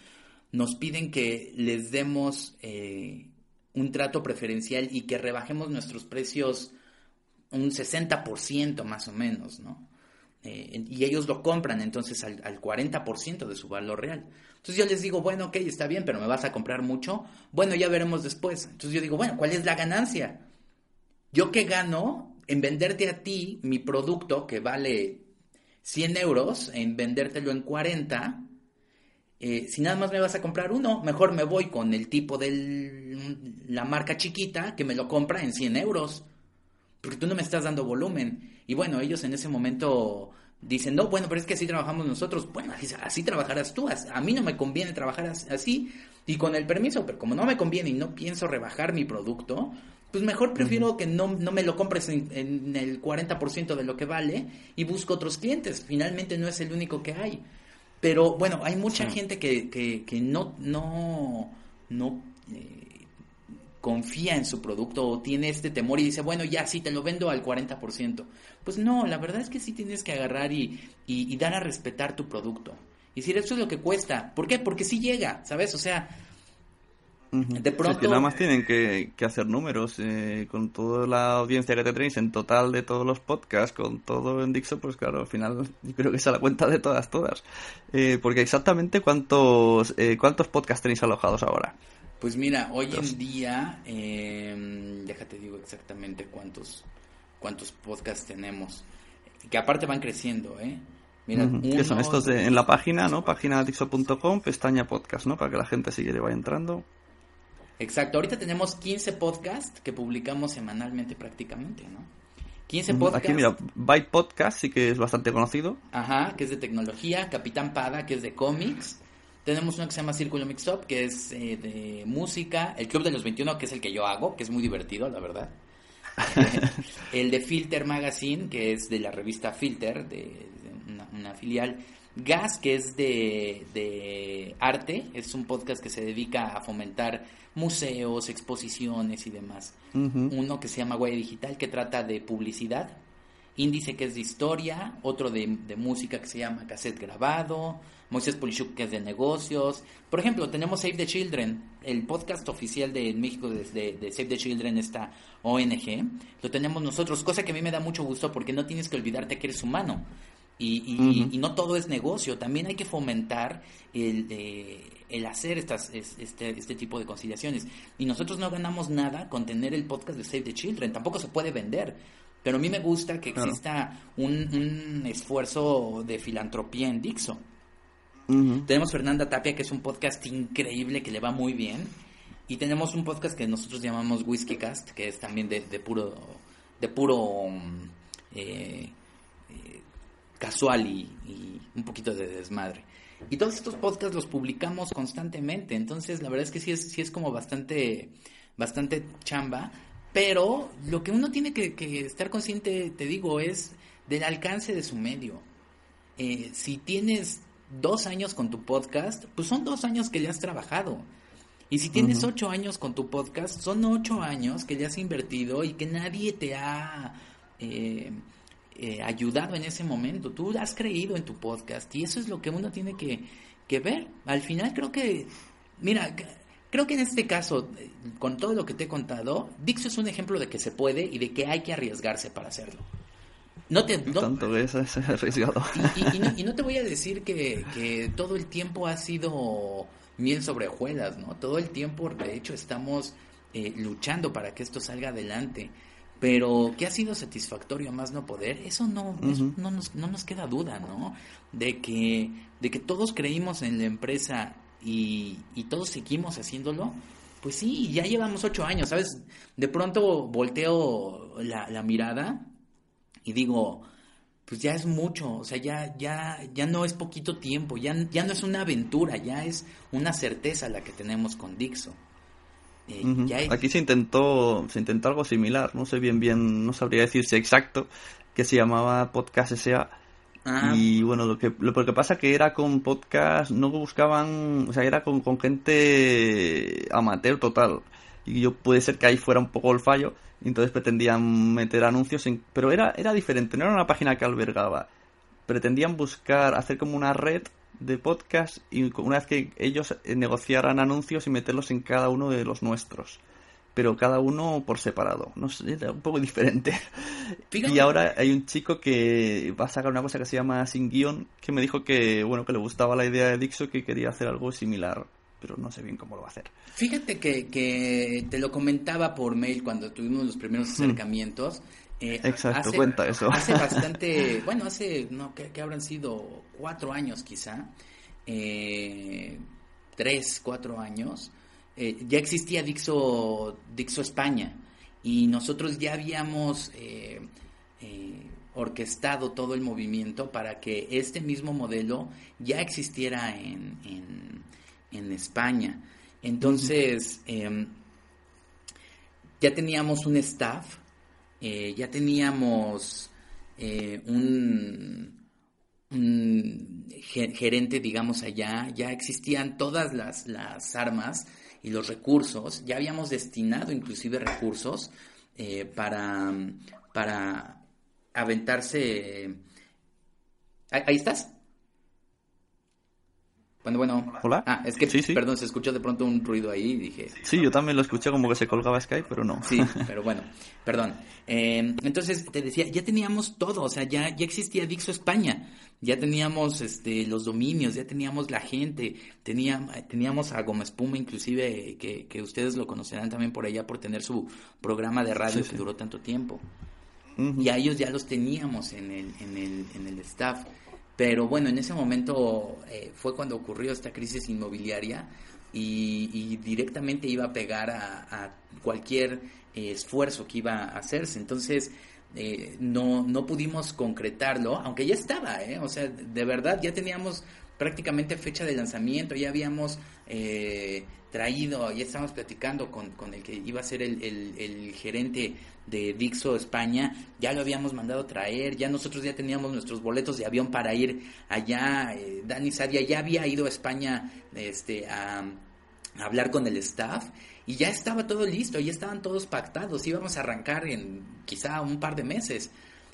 [SPEAKER 2] nos piden que les demos eh, un trato preferencial y que rebajemos nuestros precios un 60% más o menos, ¿no? y ellos lo compran entonces al, al 40% de su valor real. Entonces yo les digo, bueno, ok, está bien, pero me vas a comprar mucho. Bueno, ya veremos después. Entonces yo digo, bueno, ¿cuál es la ganancia? Yo que gano en venderte a ti mi producto que vale 100 euros, en vendértelo en 40, eh, si nada más me vas a comprar uno, mejor me voy con el tipo de la marca chiquita que me lo compra en 100 euros. Porque tú no me estás dando volumen. Y bueno, ellos en ese momento dicen, no, bueno, pero es que así trabajamos nosotros. Bueno, así, trabajarás tú. A mí no me conviene trabajar así. Y con el permiso, pero como no me conviene y no pienso rebajar mi producto, pues mejor prefiero que no, no, me lo compres en, el 40% de lo que vale y busco otros clientes. Finalmente no es el único que hay. Pero bueno, hay mucha gente que, que, no, no, no eh, confía en su producto o tiene este temor y dice, bueno, ya sí, te lo vendo al 40%. Pues no, la verdad es que sí tienes que agarrar y, y, dar a respetar tu producto. Y decir, esto es lo que cuesta. ¿Por qué? Porque sí llega, ¿sabes? O sea,
[SPEAKER 1] de pronto... que nada más tienen que, hacer números eh, con toda la audiencia que te tenéis en total de todos los podcasts, con todo en Dixo, pues claro, al final yo creo que es a la cuenta de todas, todas. Eh, porque exactamente cuántos, eh, cuántos podcasts tenéis alojados ahora.
[SPEAKER 2] Pues mira, hoy en día, eh, déjate digo exactamente cuántos, cuántos podcasts tenemos, que aparte van creciendo, ¿eh?
[SPEAKER 1] Mira, que son estos de, en la página, ¿no? Página dixo.com, pestaña podcast, ¿no? Para que la gente si quiere vaya entrando.
[SPEAKER 2] Exacto, ahorita tenemos 15 podcasts que publicamos semanalmente prácticamente, ¿no? 15 podcasts.
[SPEAKER 1] Aquí mira, Byte Podcast sí que es bastante conocido.
[SPEAKER 2] Ajá, que es de tecnología, Capitán Pada, que es de cómics. Tenemos uno que se llama Círculo Mix Up, que es eh, de música. El Club de los 21, que es el que yo hago, que es muy divertido, la verdad. *laughs* el de Filter Magazine, que es de la revista Filter, de, una, filial. Gas, que es de, de arte, es un podcast que se dedica a fomentar museos, exposiciones y demás. Uno que se llama Guaya Digital, que trata de publicidad. Índice, que es de historia. Otro de, música, que se llama Cassette Grabado. Moisés Polishuk, que es de negocios. Por ejemplo, tenemos Save the Children, el podcast oficial de México de, de, Save the Children, esta ONG. Lo tenemos nosotros, cosa que a mí me da mucho gusto porque no tienes que olvidarte que eres humano. Y, no todo es negocio, también hay que fomentar el, eh, el hacer estas, este, este tipo de conciliaciones. Y nosotros no ganamos nada con tener el podcast de Save the Children, tampoco se puede vender. Pero a mí me gusta que exista un, esfuerzo de filantropía en Dixo. Tenemos Fernanda Tapia, que es un podcast increíble, que le va muy bien. Y tenemos un podcast que nosotros llamamos Whiskey Cast, que es también de, puro, de puro eh, casual y, un poquito de desmadre. Y todos estos podcasts los publicamos constantemente, entonces la verdad es que sí es, sí es como bastante, bastante chamba, pero lo que uno tiene que, estar consciente, te digo, es del alcance de su medio. Eh, si tienes dos años con tu podcast, pues son dos años que le has trabajado. Y si tienes ocho años con tu podcast, son ocho años que le has invertido y que nadie te ha... Eh, eh, ayudado en ese momento, tú has creído en tu podcast y eso es lo que uno tiene que, ver. Al final creo que, mira, creo que en este caso, eh, con todo lo que te he contado, Dixo es un ejemplo de que se puede y de que hay que arriesgarse para hacerlo.
[SPEAKER 1] No te, Tanto es, arriesgado.
[SPEAKER 2] Y, no, te voy a decir que, que todo el tiempo ha sido miel sobre hojuelas, ¿no? Todo el tiempo, de hecho, estamos eh, luchando para que esto salga adelante. Pero que ha sido satisfactorio más no poder, eso no, no, nos, no nos queda duda, ¿no? De que, de que todos creímos en la empresa y, y todos seguimos haciéndolo, pues sí, ya llevamos ocho años, ¿sabes? De pronto volteo la, la mirada y digo, pues ya es mucho, o sea, ya, ya, ya no es poquito tiempo, ya, ya no es una aventura, ya es una certeza la que tenemos con Dixo.
[SPEAKER 1] Eh, Aquí se intentó, se intentó algo similar, no sé bien bien, no sabría decir si exacto, que se llamaba Podcast S.A. Ah. Y bueno, lo que, lo, que pasa que era con podcast, no buscaban, o sea, era con, con gente amateur total. Y yo puede ser que ahí fuera un poco el fallo, y entonces pretendían meter anuncios, pero era, era diferente, no era una página que albergaba. Pretendían buscar, hacer como una red de podcast y una vez que ellos negociaran anuncios y meterlos en cada uno de los nuestros. Pero cada uno por separado. No sé, era un poco *laughs* diferente. Y ahora hay un chico que va a sacar una cosa que se llama Sin Guión, que me dijo que, bueno, que le gustaba la idea de Dixo, que quería hacer algo similar pero no sé bien cómo lo va a hacer.
[SPEAKER 2] Fíjate que, que te lo comentaba por mail cuando tuvimos los primeros hmm. acercamientos.
[SPEAKER 1] Eh, Exacto, cuenta eso.
[SPEAKER 2] Hace *laughs* bastante, bueno, hace, no, que, habrán sido cuatro años quizá, eh, tres, cuatro años, eh, ya existía Dixo, Dixo España y nosotros ya habíamos orquestado todo el movimiento para que este mismo modelo ya existiera en en España. Entonces, em, ya teníamos un staff, eh, ya teníamos eh, un, gerente, digamos, allá, ya existían todas las, las, armas y los recursos, ya habíamos destinado inclusive recursos eh, para, para aventarse... ¿Ahí estás? Bueno, bueno.
[SPEAKER 1] Hola.
[SPEAKER 2] Ah, es que, perdón, se escuchó de pronto un ruido ahí y dije...
[SPEAKER 1] Sí, yo también lo escuché como que se colgaba Skype, pero no.
[SPEAKER 2] Sí, *laughs* pero bueno, perdón. Eh, entonces, te decía, ya teníamos todo, o sea, ya, ya existía Dixo España, ya teníamos este, los dominios, ya teníamos la gente, teníamos a Gómez Puma inclusive, que, que ustedes lo conocerán también por allá por tener su programa de radio que duró tanto tiempo. Y a ellos ya los teníamos en el, en el, en el staff. Pero bueno, en ese momento eh, fue cuando ocurrió esta crisis inmobiliaria y, directamente iba a pegar a, cualquier eh, esfuerzo que iba a hacerse. Entonces, eh, no, no pudimos concretarlo, aunque ya estaba, ¿eh? O sea, de verdad ya teníamos prácticamente fecha de lanzamiento, ya habíamos eh, traído, ya estábamos platicando con, con, el que iba a ser el, el, gerente de Dixo España, ya lo habíamos mandado traer, ya nosotros ya teníamos nuestros boletos de avión para ir allá, eh, Dani Sadia ya había ido a España este, a, a hablar con el staff y ya estaba todo listo, ya estaban todos pactados, íbamos a arrancar en quizá un par de meses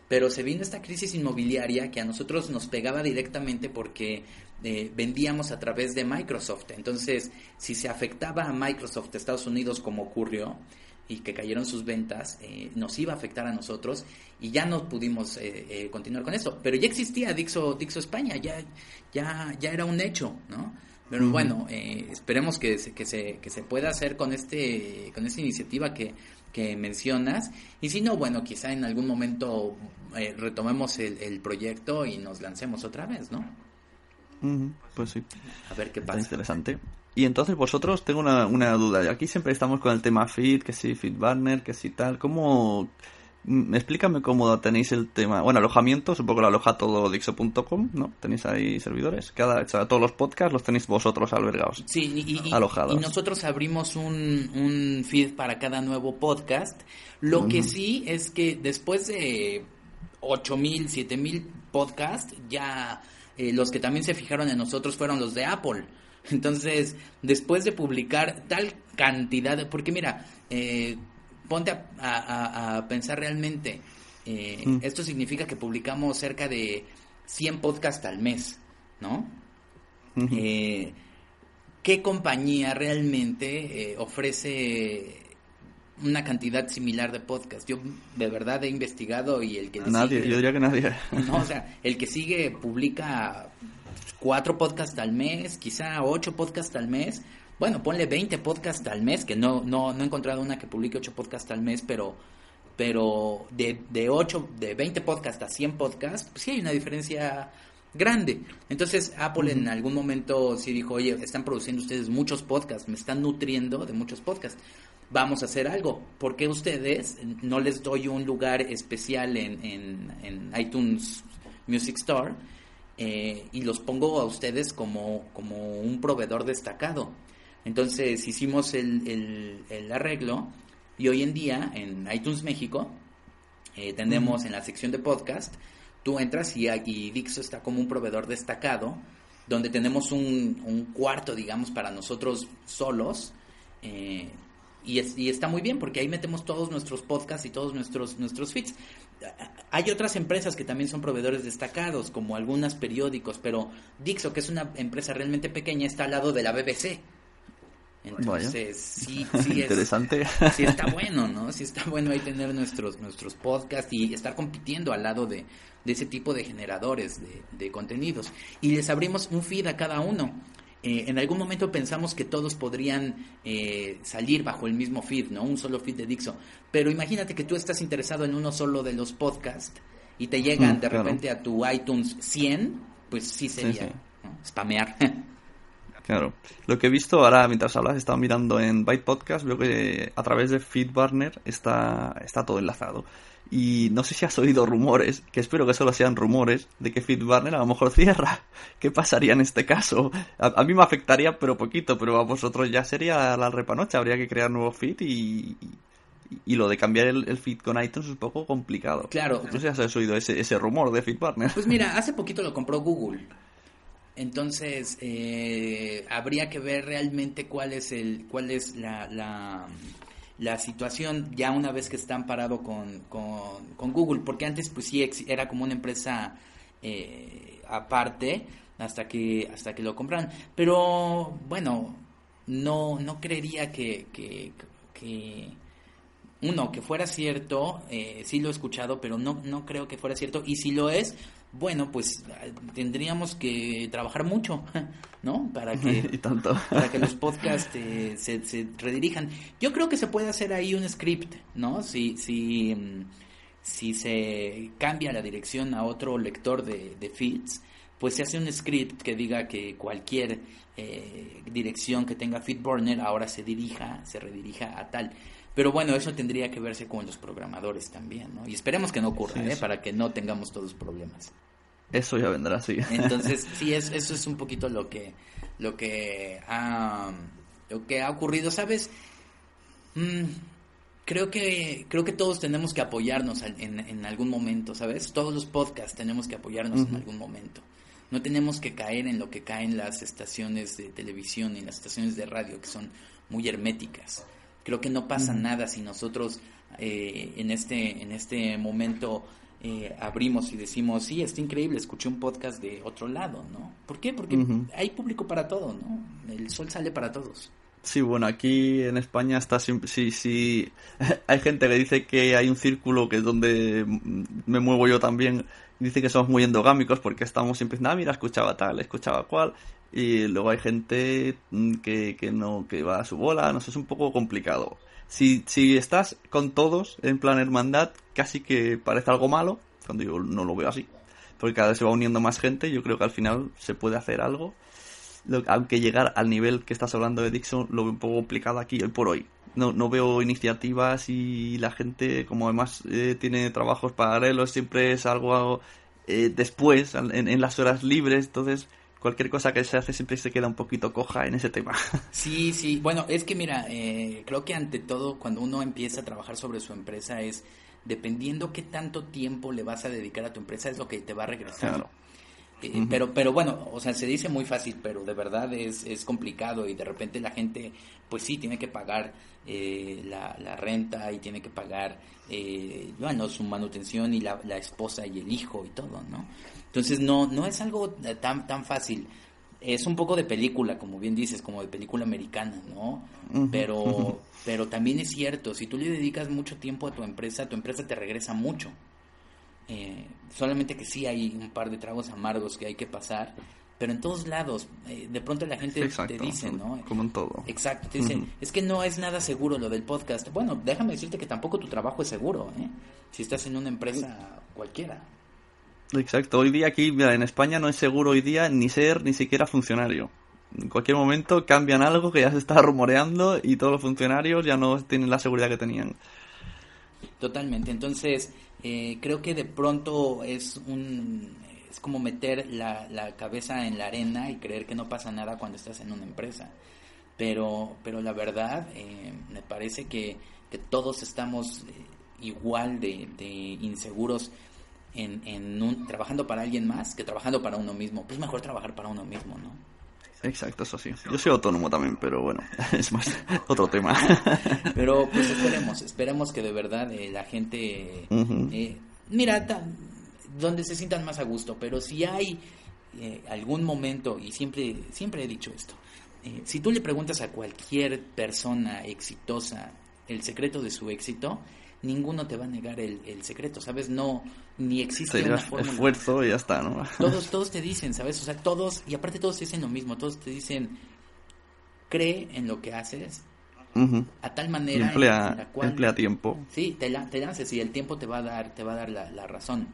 [SPEAKER 2] pero se vino esta crisis inmobiliaria que a nosotros nos pegaba directamente porque eh, vendíamos a través de Microsoft. Entonces, si se afectaba a Microsoft Estados Unidos como ocurrió y que cayeron sus ventas, eh, nos iba a afectar a nosotros y ya no pudimos eh, continuar con eso. Pero ya existía Dixo, Dixo España, ya, ya, ya era un hecho, ¿no? Pero bueno, esperemos que se, que, se, que se pueda hacer con, este, con esta iniciativa que que mencionas. Y si no, bueno, quizá en algún momento eh, retomemos el, proyecto y nos lancemos otra vez, ¿no?
[SPEAKER 1] pues sí.
[SPEAKER 2] A ver qué pasa.
[SPEAKER 1] interesante. Y entonces vosotros, tengo una, una duda. Aquí siempre estamos con el tema feed, que si feed banner, que si tal. ¿Cómo, Mm, explícame cómo tenéis el tema. Bueno, alojamiento, supongo que lo aloja todo Dixo.com, ¿no? Tenéis ahí servidores. Cada, todos los podcasts los tenéis vosotros albergados.
[SPEAKER 2] Sí, y, alojados. y nosotros abrimos un, un, feed para cada nuevo podcast. Lo que sí es que después de 8000, 7000 podcasts, ya eh, los que también se fijaron en nosotros fueron los de Apple. Entonces, después de publicar tal cantidad, de, porque mira, eh, ponte a, pensar realmente, eh, mm. esto significa que publicamos cerca de 100 podcasts al mes, ¿no? Eh, ¿Qué compañía realmente eh, ofrece una cantidad similar de podcasts? Yo de verdad he investigado y el que...
[SPEAKER 1] Nadie, yo diría que nadie. *laughs*
[SPEAKER 2] No, o sea, el que sigue publica cuatro podcasts al mes, quizá ocho podcasts al mes, bueno, ponle 20 podcasts al mes, que no, no, no he encontrado una que publique 8 podcasts al mes, pero, pero de, de 8, de 20 podcasts a 100 podcasts, pues sí hay una diferencia grande. Entonces Apple en algún momento sí dijo, oye, están produciendo ustedes muchos podcasts, me están nutriendo de muchos podcasts. Vamos a hacer algo. ¿Por qué ustedes no les doy un lugar especial en, en, en iTunes Music Store eh, y los pongo a ustedes como, como un proveedor destacado. Entonces hicimos el, el, arreglo y hoy en día en iTunes México eh, tenemos en la sección de podcast, tú entras y, y Dixo está como un proveedor destacado donde tenemos un, un cuarto, digamos, para nosotros solos. Eh, y, y, está muy bien porque ahí metemos todos nuestros podcasts y todos nuestros, nuestros feeds. Hay otras empresas que también son proveedores destacados, como algunas periódicos, pero Dixo, que es una empresa realmente pequeña, está al lado de la BBC. Entonces, sí, *laughs* sí es,
[SPEAKER 1] Interesante.
[SPEAKER 2] Sí está bueno, ¿no? Sí está bueno ahí tener nuestros, nuestros podcasts y estar compitiendo al lado de, de ese tipo de generadores de, de, contenidos. Y les abrimos un feed a cada uno. Eh, en algún momento pensamos que todos podrían eh, salir bajo el mismo feed, ¿no? Un solo feed de Dixo. Pero imagínate que tú estás interesado en uno solo de los podcasts y te llegan mm, de repente a tu iTunes 100, pues sí sería spamear. *laughs*
[SPEAKER 1] Claro. Lo que he visto ahora, mientras hablas, estaba mirando en Byte Podcast, veo que a través de FeedBurner está, está todo enlazado. Y no sé si has oído rumores, que espero que solo sean rumores, de que FeedBurner a lo mejor cierra. *laughs* ¿Qué pasaría en este caso? A, mí me afectaría, pero poquito, pero a vosotros ya sería la repanocha. Habría que crear nuevo feed y, y, lo de cambiar el, feed con iTunes es un poco complicado.
[SPEAKER 2] Claro.
[SPEAKER 1] No sé si has oído ese, ese rumor de FeedBurner.
[SPEAKER 2] Pues mira, hace poquito lo compró Google. Entonces, eh, habría que ver realmente cuál es, el, cuál es la, la, situación ya una vez que está amparado con, con, Google, porque antes pues sí era como una empresa eh, aparte hasta que, hasta que lo compraron. Pero bueno, no, no creería que, que, que uno, que fuera cierto, eh, sí lo he escuchado, pero no, no creo que fuera cierto. Y si lo es, bueno, pues tendríamos que trabajar mucho, *laughs* ¿no? Para que, *laughs* Para que los podcasts eh, se, se, redirijan. Yo creo que se puede hacer ahí un script, ¿no? Si, si, mm, si se cambia la dirección a otro lector de, de feeds, pues se hace un script que diga que cualquier eh, dirección que tenga FeedBurner ahora se dirija, se redirija a tal. Pero bueno, eso tendría que verse con los programadores también, ¿no? Y esperemos que no ocurra, ¿eh? Para que no tengamos todos problemas.
[SPEAKER 1] Eso ya vendrá, sí.
[SPEAKER 2] Entonces, *laughs* sí, es, eso es un poquito lo que, lo que ha, lo que ha ocurrido, ¿sabes? Mm, creo que, creo que todos tenemos que apoyarnos en, en, algún momento, ¿sabes? Todos los podcasts tenemos que apoyarnos en algún momento. No tenemos que caer en lo que caen las estaciones de televisión y las estaciones de radio, que son muy herméticas Creo que no pasa nada si nosotros eh, en, este, en este momento eh, abrimos y decimos, sí, está increíble, escuché un podcast de otro lado, ¿no? ¿Por qué? Porque hay público para todo, ¿no? El sol sale para todos.
[SPEAKER 1] Sí, bueno, aquí en España está siempre, sí, sí, *laughs* hay gente que dice que hay un círculo que es donde me muevo yo también, dice que somos muy endogámicos porque estamos siempre ah, mira, escuchaba tal, escuchaba cual, y luego hay gente mm, que, que no que va a su bola, no sé, es un poco complicado. Si, si estás con todos en plan hermandad, casi que parece algo malo, cuando yo no lo veo así, porque cada vez se va uniendo más gente, yo creo que al final se puede hacer algo. aunque llegar al nivel que estás hablando de Dixon lo veo un poco complicado aquí hoy por hoy. No, no veo iniciativas y la gente, como además eh, tiene trabajos paralelos, siempre es algo eh, después, en, en, las horas libres, entonces cualquier cosa que se hace siempre se queda un poquito coja en ese tema. *laughs*
[SPEAKER 2] Sí, sí, bueno, es que mira, eh, creo que ante todo cuando uno empieza a trabajar sobre su empresa es dependiendo qué tanto tiempo le vas a dedicar a tu empresa es lo que te va a regresar. Eh, pero, pero bueno, o sea, se dice muy fácil, pero de verdad es, es complicado y de repente la gente, pues sí, tiene que pagar eh, la, la, renta y tiene que pagar, eh, bueno, su manutención y la, la, esposa y el hijo y todo, ¿no? Entonces no, no es algo tan, tan fácil. Es un poco de película, como bien dices, como de película americana, ¿no? Pero, pero también es cierto, si tú le dedicas mucho tiempo a tu empresa, tu empresa te regresa mucho. Eh, solamente que sí hay un par de tragos amargos que hay que pasar, pero en todos lados, eh, de pronto la gente te dice, ¿no?
[SPEAKER 1] Como en todo.
[SPEAKER 2] Exacto, te dicen, es que no es nada seguro lo del podcast. Bueno, déjame decirte que tampoco tu trabajo es seguro, ¿eh? Si estás en una empresa cualquiera.
[SPEAKER 1] Exacto, hoy día aquí, en España no es seguro hoy día ni ser ni siquiera funcionario. En cualquier momento cambian algo que ya se está *laughs* rumoreando y todos los funcionarios ya no tienen la seguridad que tenían.
[SPEAKER 2] Totalmente, entonces eh, creo que de pronto es un es como meter la, la cabeza en la arena y creer que no pasa nada cuando estás en una empresa. Pero, pero la verdad, eh, me parece que, que todos estamos eh, igual de, de inseguros en, en un, trabajando para alguien más que trabajando para uno mismo. Pues mejor trabajar para uno mismo, ¿no?
[SPEAKER 1] Exacto, eso sí. Yo soy autónomo también, pero bueno, *laughs* es más *laughs* otro tema.
[SPEAKER 2] Pero pues esperemos, esperemos que de verdad eh, la gente, eh, mira, donde se sientan más a gusto, pero si hay eh, algún momento, y siempre, siempre he dicho esto, eh, si tú le preguntas a cualquier persona exitosa el secreto de su éxito, ninguno te va a negar el, el secreto, ¿sabes? No, ni existe una fórmula.
[SPEAKER 1] esfuerzo y ya está, ¿no? *laughs*
[SPEAKER 2] Todos, todos te dicen, ¿sabes? O sea, todos, y aparte todos te dicen lo mismo, todos te dicen, cree en lo que haces a tal manera en
[SPEAKER 1] emplea,
[SPEAKER 2] la cual
[SPEAKER 1] emplea tiempo.
[SPEAKER 2] Sí, te, la- te lances y el tiempo te va a dar, te va a dar la, la razón.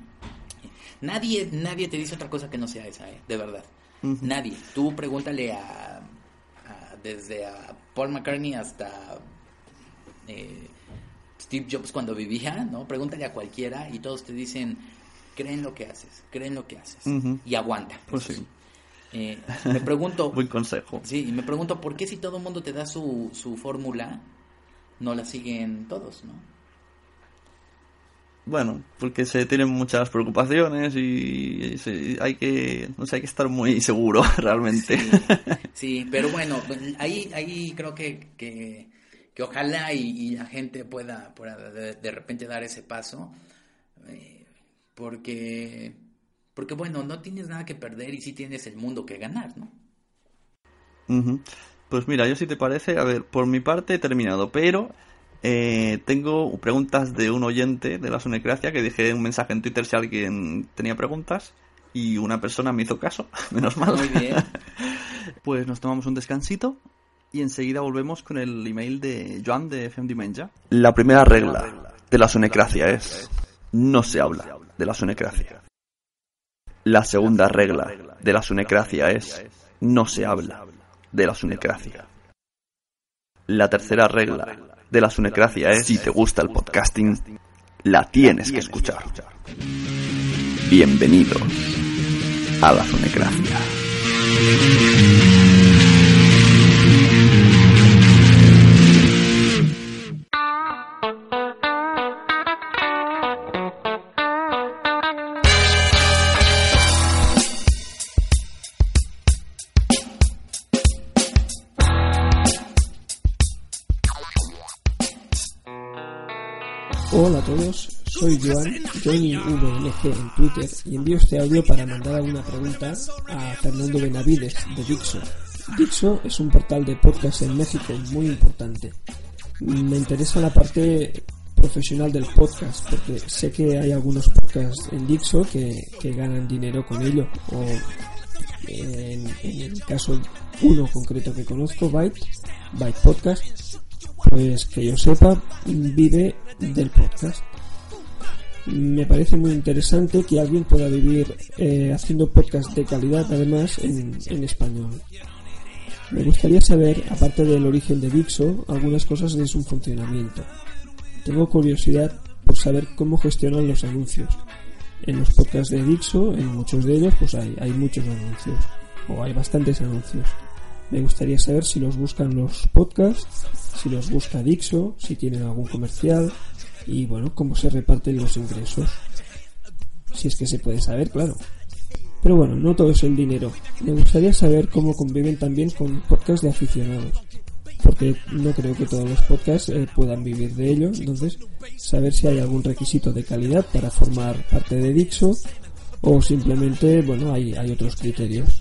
[SPEAKER 2] Nadie, nadie te dice otra cosa que no sea esa, ¿eh? de verdad. Nadie. Tú pregúntale a, a- desde a Paul McCartney hasta eh, Steve Jobs cuando vivía, ¿no? Pregúntale a cualquiera y todos te dicen, creen lo que haces, creen lo que haces y aguanta.
[SPEAKER 1] Pues
[SPEAKER 2] Eso
[SPEAKER 1] sí.
[SPEAKER 2] Eh, me pregunto, *laughs*
[SPEAKER 1] Buen consejo.
[SPEAKER 2] Sí, y me pregunto por qué si todo el mundo te da su, su fórmula, no la siguen todos, ¿no?
[SPEAKER 1] Bueno, porque se tienen muchas preocupaciones y, se- hay que, no sé, hay que estar muy *laughs* seguro realmente.
[SPEAKER 2] Sí, sí, pero bueno, ahí, ahí creo que, que, que ojalá y, y la gente pueda, pueda de, de repente dar ese paso, eh, porque, porque bueno, no tienes nada que perder y sí tienes el mundo que ganar, ¿no?
[SPEAKER 1] Pues mira, yo si te parece, a ver, por mi parte he terminado, pero eh, tengo preguntas de un oyente de la Sunecracia que dejé un mensaje en Twitter si alguien tenía preguntas y una persona me hizo caso, *laughs* menos mal.
[SPEAKER 2] Muy bien. *laughs*
[SPEAKER 1] Pues nos tomamos un descansito y enseguida volvemos con el email de Joan de FM Dimenja. La primera regla de la sonecracia es no se habla de la sonecracia. La segunda regla de la sonecracia es no se habla de la sunecracia. La tercera regla de la sunecracia es si te gusta el podcasting, la tienes que escuchar. Bienvenido a la sunecracia.
[SPEAKER 3] Hola a todos, soy Joan, JohnnyVNG en Twitter y envío este audio para mandar alguna pregunta a Fernando Benavides de Dixo. Dixo es un portal de podcast en México muy importante. Me interesa la parte profesional del podcast porque sé que hay algunos podcasts en Dixo que, que ganan dinero con ello o en, en el caso uno concreto que conozco, Byte, Byte Podcast, pues que yo sepa, vive del podcast. Me parece muy interesante que alguien pueda vivir eh, haciendo podcast de calidad, además en, español. Me gustaría saber, aparte del origen de Dixo, algunas cosas de su funcionamiento. Tengo curiosidad por saber cómo gestionan los anuncios. En los podcasts de Dixo, en muchos de ellos, pues hay, hay muchos anuncios, o hay bastantes anuncios. Me gustaría saber si los buscan los podcasts, si los busca Dixo, si tienen algún comercial y bueno, cómo se reparten los ingresos. Si es que se puede saber, claro. Pero bueno, no todo es el dinero. Me gustaría saber cómo conviven también con podcasts de aficionados. Porque no creo que todos los podcasts eh, puedan vivir de ello. Entonces, saber si hay algún requisito de calidad para formar parte de Dixo o simplemente, bueno, hay, hay otros criterios.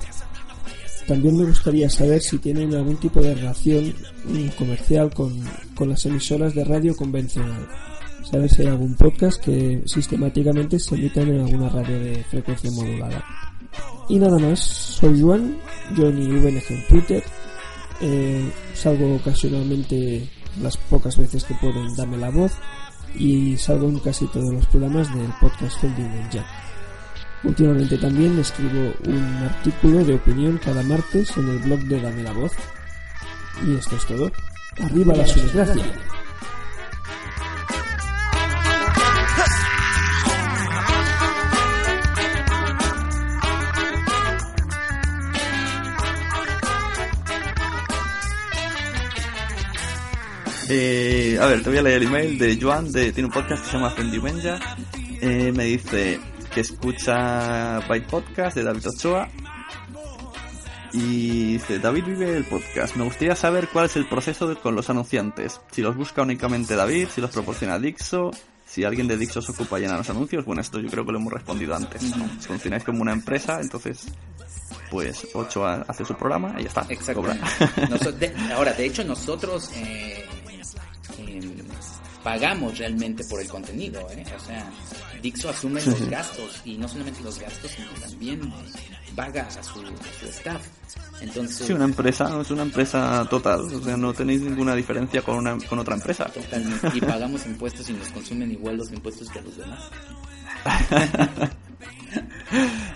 [SPEAKER 3] También me gustaría saber si tienen algún tipo de relación mm, comercial con, con las emisoras de radio convencional. Saber si hay algún podcast que sistemáticamente se emitan en alguna radio de frecuencia modulada. Y nada más, soy Juan, Johnny VNG en Twitter. Eh, salgo ocasionalmente las pocas veces que puedo en Dame la Voz y salgo en casi todos los programas del podcast Holding Jack. Últimamente también escribo un artículo de opinión cada martes en el blog de Dame la Voz. Y esto es todo. Arriba la desgracia.
[SPEAKER 1] Eh, a ver, te voy a leer el email de Joan, de, tiene un podcast que se llama Fendimenja. Eh, me dice, que escucha Byte Podcast de David Ochoa. Y dice, David vive el podcast. Me gustaría saber cuál es el proceso de- con los anunciantes. Si los busca únicamente David, si los proporciona Dixo, si alguien de Dixo se ocupa llenar los anuncios. Bueno, esto yo creo que lo hemos respondido antes. ¿no? Funcionáis como una empresa, entonces, pues Ochoa hace su programa y ya está.
[SPEAKER 2] De- ahora, de hecho, nosotros eh, em, pagamos realmente por el contenido, ¿eh? O sea, Dixo asume los gastos y no solamente los gastos, sino también paga a su, a su staff. Entonces,
[SPEAKER 1] Sí, una empresa, es una empresa total, o sea, no tenéis ninguna diferencia con, una, con otra empresa.
[SPEAKER 2] totalmente. Y *laughs* pagamos impuestos y nos consumen igual los impuestos que a los demás. *laughs*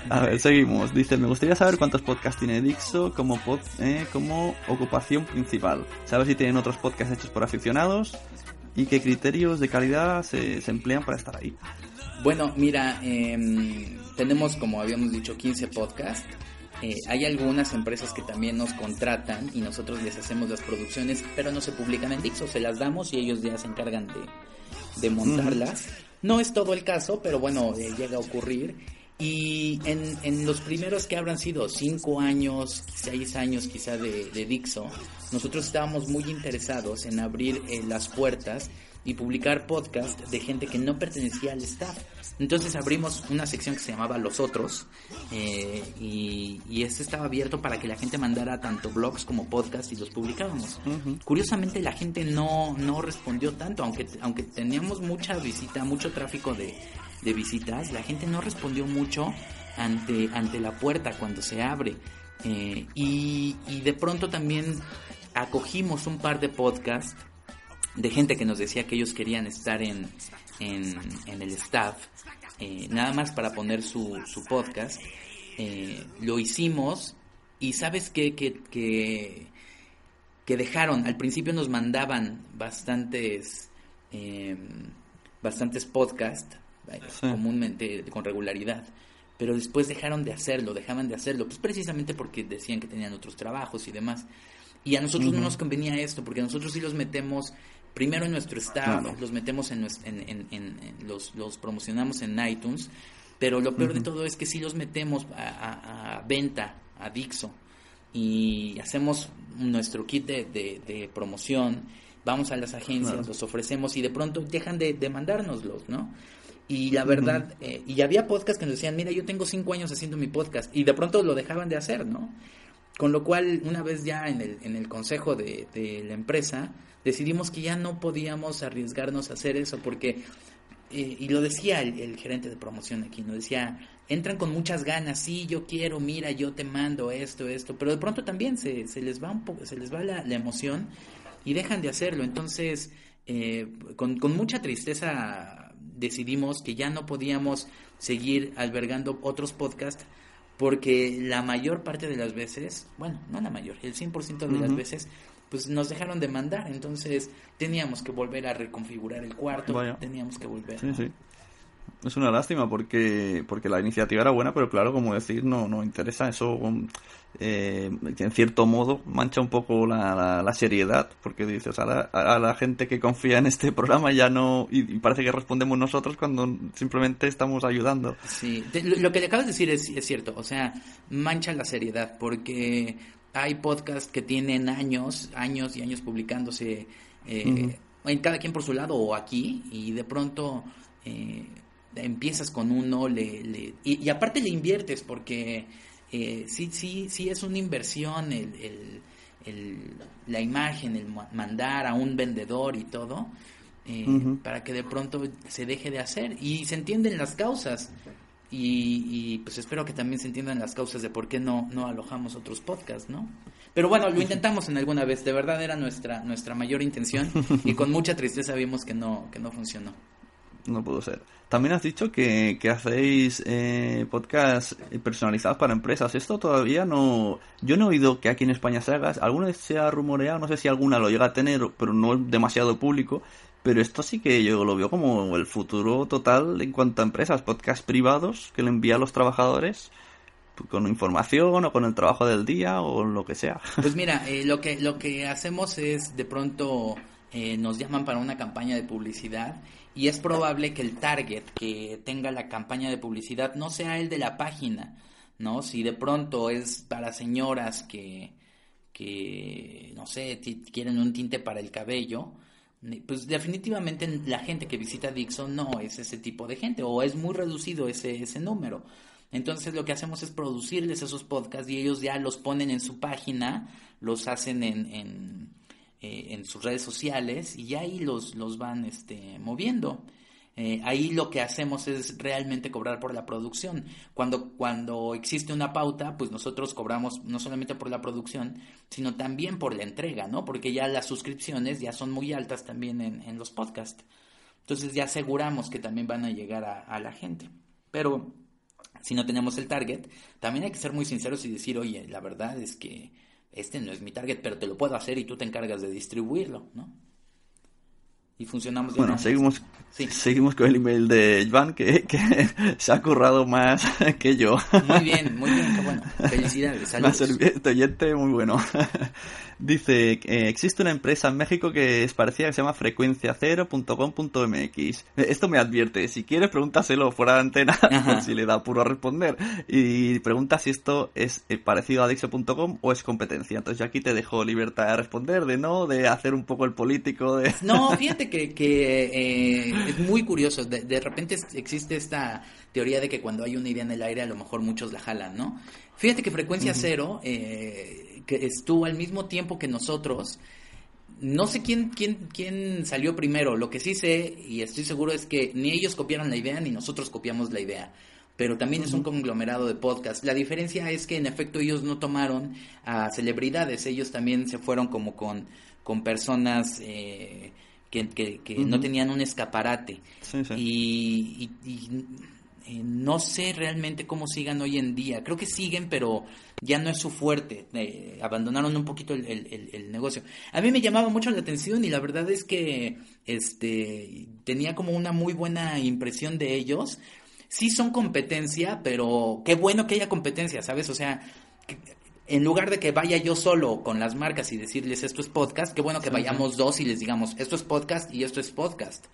[SPEAKER 1] A ver, seguimos. Dice, me gustaría saber cuántos podcasts tiene Dixo como, pod- eh, como ocupación principal. ¿Sabes si tienen otros podcasts hechos por aficionados? ¿Y qué criterios de calidad se, se emplean para estar ahí?
[SPEAKER 2] Bueno, mira, em, tenemos, como habíamos dicho, 15 podcasts. Eh, hay algunas empresas que también nos contratan y nosotros les hacemos las producciones, pero no se publican en Dixo, se las damos y ellos ya se encargan de, de montarlas. No es todo el caso, pero bueno, eh, llega a ocurrir. Y en, en los primeros que habrán sido 5 años, 6 años quizá de, de Dixo, nosotros estábamos muy interesados en abrir eh, las puertas y publicar podcast de gente que no pertenecía al staff. Entonces abrimos una sección que se llamaba Los Otros eh, y, y este estaba abierto para que la gente mandara tanto blogs como podcasts y los publicábamos. Curiosamente la gente no, no respondió tanto, aunque, aunque teníamos mucha visita, mucho tráfico de, de visitas, la gente no respondió mucho ante, ante la puerta cuando se abre. Eh, y, y de pronto también acogimos un par de podcasts de gente que nos decía que ellos querían estar en, en, en el staff, eh, nada más para poner su, su podcast. Eh, lo hicimos y sabes qué? que, que, que dejaron, al principio nos mandaban bastantes, eh, bastantes podcasts, eh,
[SPEAKER 1] Sí.
[SPEAKER 2] comúnmente con regularidad. Pero después dejaron de hacerlo, dejaban de hacerlo, pues precisamente porque decían que tenían otros trabajos y demás. Y a nosotros no nos convenía esto, porque nosotros sí los metemos primero en nuestro staff,
[SPEAKER 1] Claro.
[SPEAKER 2] los metemos en, en, en- los, los promocionamos en iTunes, pero lo peor de todo es que sí los metemos a, a- a venta, a Dixo, y hacemos nuestro kit de, de- de promoción, vamos a las agencias,
[SPEAKER 1] Claro.
[SPEAKER 2] los ofrecemos y de pronto dejan de, de mandárnoslos, ¿no? Y la verdad, eh, y había podcasts que nos decían, mira, yo tengo cinco años haciendo mi podcast, y de pronto lo dejaban de hacer, ¿no? Con lo cual, una vez ya en el, en el consejo de, de la empresa, decidimos que ya no podíamos arriesgarnos a hacer eso, porque, eh, y lo decía el, el gerente de promoción aquí, nos decía, entran con muchas ganas, sí, yo quiero, mira, yo te mando esto, esto, pero de pronto también se, se les va un poco, se les va la, la emoción y dejan de hacerlo. Entonces, eh, con, con mucha tristeza decidimos que ya no podíamos seguir albergando otros podcasts porque la mayor parte de las veces, bueno, no la mayor, el 100% de las veces, pues nos dejaron de mandar, entonces teníamos que volver a reconfigurar el cuarto,
[SPEAKER 1] Vaya.
[SPEAKER 2] teníamos que volver.
[SPEAKER 1] Sí, sí. Es una lástima porque porque la iniciativa era buena, pero claro, como decir, no no interesa. Eso, um, eh, en cierto modo, mancha un poco la, la, la seriedad, porque dices, a la, a la gente que confía en este *laughs* programa ya no. Y, y parece que respondemos nosotros cuando simplemente estamos ayudando.
[SPEAKER 2] Sí, te- lo, que le acabas de decir es, es cierto, o sea, mancha la seriedad porque hay podcasts que tienen años, años y años publicándose eh, en cada quien por su lado o aquí y de pronto eh, empiezas con uno le, le- y, y aparte le inviertes porque eh, sí, sí, sí es una inversión el, el- el- la imagen, el ma- mandar a un vendedor y todo eh, para que de pronto se deje de hacer. Y se entienden las causas. Y, y, pues espero que también se entiendan las causas de por qué no, no alojamos otros podcasts, ¿no? Pero bueno, lo intentamos en alguna vez, de verdad era nuestra, nuestra mayor intención. Y con mucha tristeza vimos que no, que no funcionó.
[SPEAKER 1] No pudo ser. También has dicho que, que hacéis eh, podcasts personalizados para empresas. Esto todavía no... Yo no he oído que aquí en España se haga. Alguna vez se ha rumoreado, no sé si alguna lo llega a tener, pero no es demasiado público. Pero esto sí que yo lo veo como el futuro total en cuanto a empresas. Podcasts privados que le envían a los trabajadores con información o con el trabajo del día o lo que sea.
[SPEAKER 2] Pues *laughs* mira, eh, lo que lo que hacemos es de pronto eh, nos llaman para una campaña de publicidad y es probable que el target que tenga la campaña de publicidad no sea el de la página, ¿no? Si de pronto es para señoras que, que no sé, quieren un tinte para el cabello, pues definitivamente la gente que visita Dixon no es ese tipo de gente o es muy reducido ese, ese número. Entonces lo que hacemos es producirles esos podcasts y ellos ya los ponen en su página, los hacen en, en, eh, en sus redes sociales y ahí los, los van este, moviendo. Eh, ahí lo que hacemos es realmente cobrar por la producción. Cuando, cuando existe una pauta, pues nosotros cobramos no solamente por la producción, sino también por la entrega, ¿no? Porque ya las suscripciones ya son muy altas también en, en los podcasts. Entonces ya aseguramos que también van a llegar a, a la gente. Pero si no tenemos el target, también hay que ser muy sinceros y decir, oye, la verdad es que este no es mi target, pero te lo puedo hacer y tú te encargas de distribuirlo, ¿no? Y funcionamos
[SPEAKER 1] Bueno, seguimos, seguimos con el email de Iván, que, que, *laughs* se ha currado más *laughs* que yo.
[SPEAKER 2] Muy bien, muy bien, bueno. Felicidades, saludos.
[SPEAKER 1] Este oyente muy bueno. *laughs* Dice, que existe una empresa en México que es parecida que se llama frecuenciacero.com.mx. Esto me advierte, si quieres pregúntaselo fuera de antena, si le da puro a responder. Y pregunta si esto es eh, parecido a Dixo.com o es competencia. Entonces yo aquí te dejo libertad de responder, de no, de hacer un poco el político. de
[SPEAKER 2] No, fíjate que, que eh, es muy curioso. De, de repente existe esta teoría de que cuando hay una idea en el aire a lo mejor muchos la jalan, ¿no? Fíjate que Frecuencia Cero, eh, que estuvo al mismo tiempo que nosotros, no sé quién, quién, quién salió primero, lo que sí sé y estoy seguro es que ni ellos copiaron la idea ni nosotros copiamos la idea pero también es un conglomerado de podcast. La diferencia es que en efecto ellos no tomaron a celebridades, ellos también se fueron como con, con personas eh, que, que, no tenían un escaparate. y, eh, no sé realmente cómo sigan hoy en día. Creo que siguen, pero ya no es su fuerte. Eh, abandonaron un poquito el, negocio. A mí me llamaba mucho la atención y la verdad es que este tenía como una muy buena impresión de ellos. Sí son competencia, pero qué bueno que haya competencia, ¿sabes? O sea, en lugar de que vaya yo solo con las marcas y decirles esto es podcast, qué bueno que vayamos dos y les digamos esto es podcast y esto es podcast.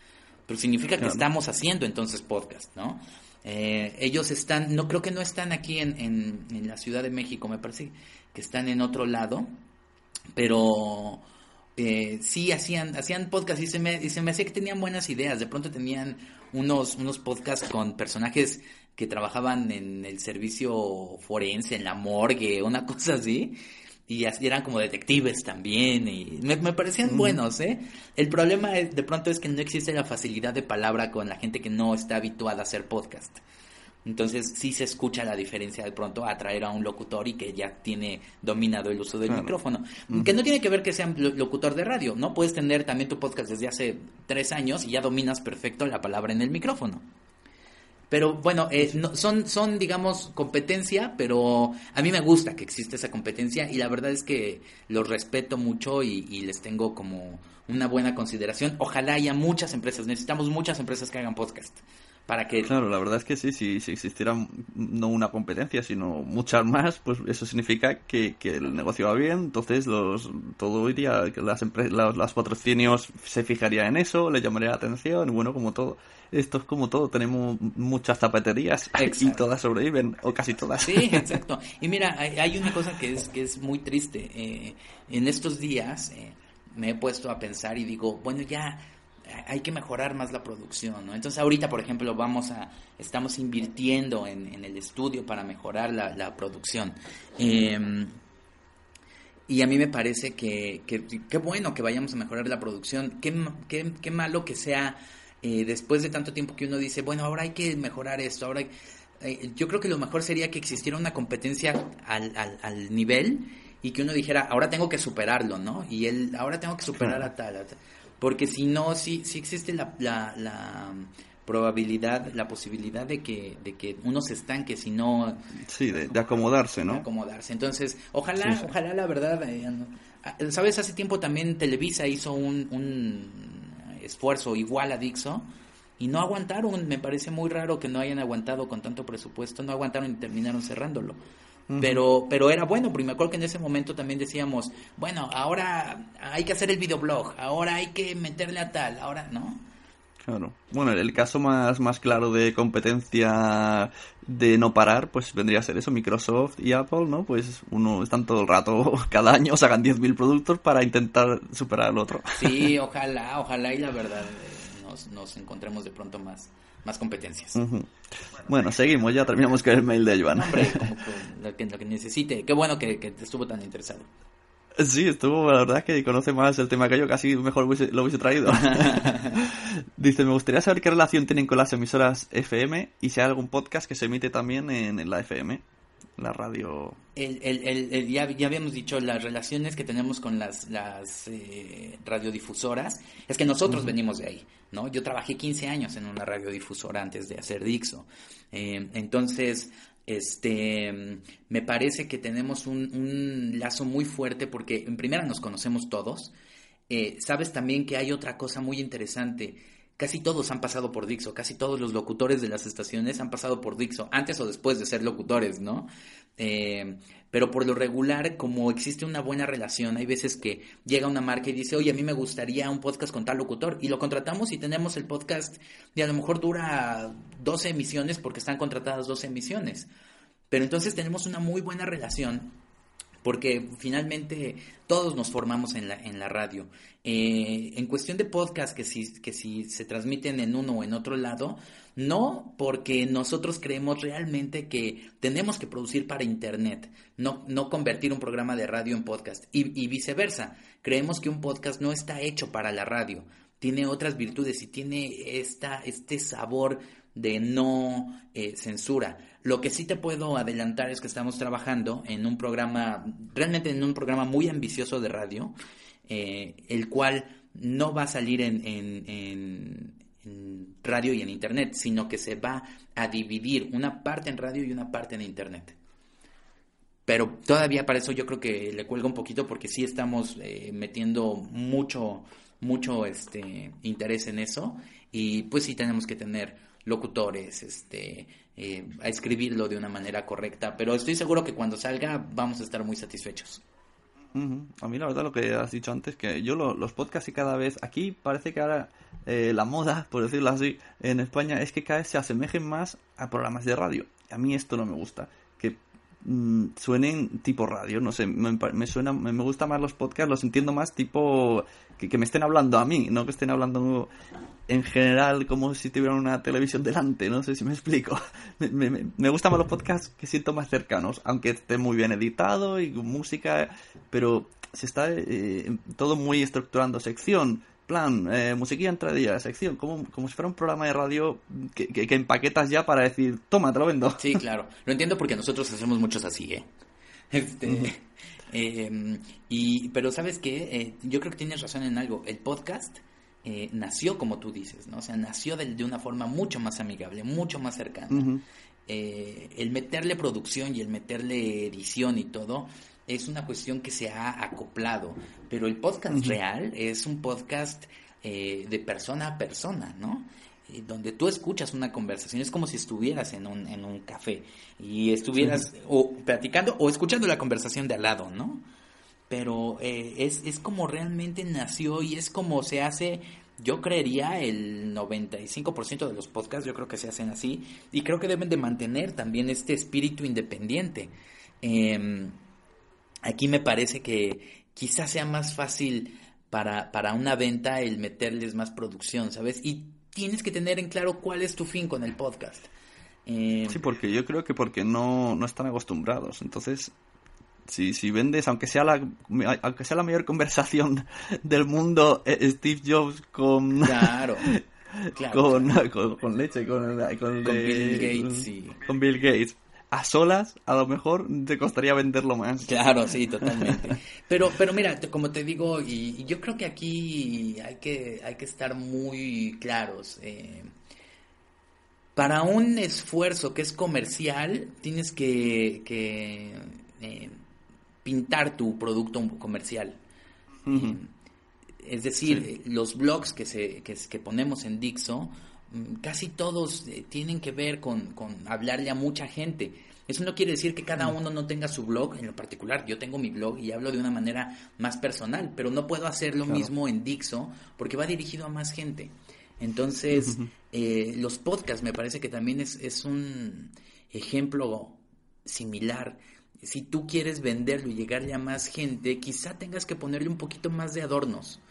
[SPEAKER 2] Pero significa que estamos haciendo entonces podcast, ¿no? Eh, ellos están, no creo que no están aquí en, en, la Ciudad de México, me parece que están en otro lado, pero eh, sí hacían, hacían podcast y se, me, y se me hacía que tenían buenas ideas. De pronto tenían unos, unos podcasts con personajes que trabajaban en el servicio forense, en la morgue, una *laughs* cosa así y eran como detectives también y me, parecían buenos, ¿eh? El problema de pronto es que no existe la facilidad de palabra con la gente que no está habituada a hacer podcast. Entonces sí se escucha la diferencia de pronto a traer a un locutor y que ya tiene dominado el uso del micrófono. Que no tiene que ver que sea locutor de radio, ¿no? Puedes tener también tu podcast desde hace tres años y ya dominas perfecto la palabra en el micrófono. Pero bueno, eh, son, son, digamos, competencia, pero a mí me gusta que existe esa competencia y la verdad es que los respeto mucho y, les tengo como una buena consideración. Ojalá haya muchas empresas, necesitamos muchas empresas que hagan podcast. Para que...
[SPEAKER 1] Claro, la verdad es que sí, si, si existiera no una competencia, sino muchas más, pues eso significa que, que el negocio va bien, entonces los todo iría, las, las, las patrocinios se fijaría en eso, le llamaría la atención, bueno, como todo esto es como todo, tenemos muchas zapaterías *laughs* y todas sobreviven, o casi todas.
[SPEAKER 2] Sí, exacto. Y mira, hay, una cosa que es, que es muy triste. Eh, en estos días eh, me he puesto a pensar y digo, bueno, ya hay que mejorar más la producción, ¿no? Entonces ahorita, por ejemplo, vamos a, estamos invirtiendo en, el estudio para mejorar la, producción. Em, y a mí me parece que, qué bueno que vayamos a mejorar la producción. Qué, qué, qué malo que sea eh, después de tanto tiempo que uno dice, bueno, ahora hay que mejorar esto, ahora eh, yo creo que lo mejor sería que existiera una competencia al, al, nivel y que uno dijera, ahora tengo que superarlo, ¿no? Y él, ahora tengo que superar a tal, porque si no, sí, sí existe la, la, la probabilidad, la posibilidad de que, de que uno se estanque, si no...
[SPEAKER 1] Sí, de, acomodarse, ¿no?
[SPEAKER 2] De acomodarse. Entonces, ojalá, ojalá la verdad... Eh, ¿Sabes? Hace tiempo también Televisa hizo un, un esfuerzo igual a Dixo y no aguantaron. Me parece muy raro que no hayan aguantado con tanto presupuesto, no aguantaron y terminaron cerrándolo. Pero, pero era bueno, porque me acuerdo que en ese momento también decíamos, bueno, ahora hay que hacer el videoblog, ahora hay que meterle a tal, ahora, ¿no?
[SPEAKER 1] Claro. Bueno, el caso más, más claro de competencia de no parar, pues vendría a ser eso, Microsoft y Apple, ¿no? Pues uno están todo el rato, *laughs* cada año sacan 10.000 productos para intentar superar al otro.
[SPEAKER 2] Sí, *laughs* ojalá, ojalá y la verdad eh, nos, nos encontremos de pronto más, más competencias.
[SPEAKER 1] Bueno, seguimos, ya terminamos con el mail de Joan.
[SPEAKER 2] Hombre, *laughs* como que lo, que, necesite. Qué bueno que, que estuvo tan interesado.
[SPEAKER 1] Sí, estuvo, la verdad que conoce más el tema que yo, casi mejor lo hubiese traído. *laughs* Dice, me gustaría saber qué relación tienen con las emisoras FM y si hay algún podcast que se emite también en, la FM, la radio.
[SPEAKER 2] El, el, ya, ya, habíamos dicho las relaciones que tenemos con las, las eh, radiodifusoras, es que nosotros venimos de ahí, ¿no? Yo trabajé 15 años en una radiodifusora antes de hacer Dixo. Eh, entonces, este, me parece que tenemos un, lazo muy fuerte porque en primera nos conocemos todos. Eh, sabes también que hay otra cosa muy interesante. Casi todos han pasado por Dixo, casi todos los locutores de las estaciones han pasado por Dixo, antes o después de ser locutores, ¿no? Eh, pero por lo regular, como existe una buena relación, hay veces que llega una marca y dice, oye, a mí me gustaría un podcast con tal locutor, y lo contratamos y tenemos el podcast, y a lo mejor dura 12 emisiones porque están contratadas 12 emisiones. Pero entonces tenemos una muy buena relación porque finalmente todos nos formamos en la, en la radio. Eh, en cuestión de podcast, que si, que si se transmiten en uno o en otro lado, no porque nosotros creemos realmente que tenemos que producir para Internet, no, no convertir un programa de radio en podcast y, y viceversa. Creemos que un podcast no está hecho para la radio, tiene otras virtudes y tiene esta, este sabor de no eh, censura. Lo que sí te puedo adelantar es que estamos trabajando en un programa, realmente en un programa muy ambicioso de radio, eh, el cual no va a salir en, en, radio y en internet, sino que se va a dividir una parte en radio y una parte en internet. Pero todavía para eso yo creo que le cuelga un poquito porque sí estamos eh, metiendo mucho, mucho este, interés en eso y pues sí tenemos que tener locutores, este, eh, a escribirlo de una manera correcta, pero estoy seguro que cuando salga vamos a estar muy satisfechos.
[SPEAKER 1] A mí la verdad lo que has dicho antes, que yo los podcasts y cada vez, aquí parece que ahora eh, la moda, *laughs* por decirlo así, en España es que cada vez se asemejen más a programas de radio. A mí esto no me gusta, que mm, suenen tipo radio, no sé, me, suena, me, gusta más los podcasts, los entiendo más tipo que, que, me estén hablando a mí, no que estén hablando en general como si tuviera una televisión delante, no sé si me explico. *laughs* Me, me, gustan más los podcasts que siento más cercanos, aunque esté muy bien editado y con música, pero se está eh, todo muy estructurando sección, plan, eh, musiquilla entradilla, sección, como, como si fuera un programa de radio que, que, empaquetas ya para decir, toma, te lo vendo.
[SPEAKER 2] Sí, claro, lo entiendo porque nosotros hacemos muchos así, ¿eh? *laughs* Este, em, y, pero sabes qué, eh, yo creo que tienes razón en algo, el podcast eh, nació como tú dices, ¿no? O sea, nació de, de, una forma mucho más amigable, mucho más cercana. Eh, el meterle producción y el meterle edición y todo es una cuestión que se ha acoplado, pero el podcast real es un podcast eh, de persona a persona, ¿no? Donde tú escuchas una conversación, es como si estuvieras en un, en un café y estuvieras o platicando o escuchando la conversación de al lado, ¿no? pero eh, es, es como realmente nació y es como se hace yo creería el 95% de los podcasts, yo creo que se hacen así, y creo que deben de mantener también este espíritu independiente. Em, aquí me parece que quizás sea más fácil para, para una venta el meterles más producción, ¿sabes? Y tienes que tener en claro cuál es tu fin con el podcast.
[SPEAKER 1] Em, sí, porque yo creo que porque no, no están acostumbrados. Entonces, si, si vendes, aunque sea la aunque sea la mayor *laughs* conversación del mundo, eh, Steve Jobs con *laughs*
[SPEAKER 2] claro,
[SPEAKER 1] con, con, leche, con,
[SPEAKER 2] con, Bill Gates, sí.
[SPEAKER 1] con Bill Gates. A solas, a lo mejor te costaría venderlo más.
[SPEAKER 2] Claro, sí, *laughs* totalmente. Pero, pero mira, como te digo, y, yo creo que aquí hay que, hay que estar muy claros. Eh, para un esfuerzo que es comercial, tienes que, que eh, pintar tu producto comercial. Eh, Es decir, los blogs que, se, que, que ponemos en Dixo, casi todos eh, tienen que ver con, con hablarle a mucha gente. Eso no quiere decir que cada uno no tenga su blog en lo particular. Yo tengo mi blog y hablo de una manera más personal, pero no puedo hacer lo mismo en Dixo porque va dirigido a más gente. Entonces, eh, los podcasts me parece que también es, es un ejemplo similar. Si tú quieres venderlo y llegarle a más gente, quizá tengas que ponerle un poquito más de adornos.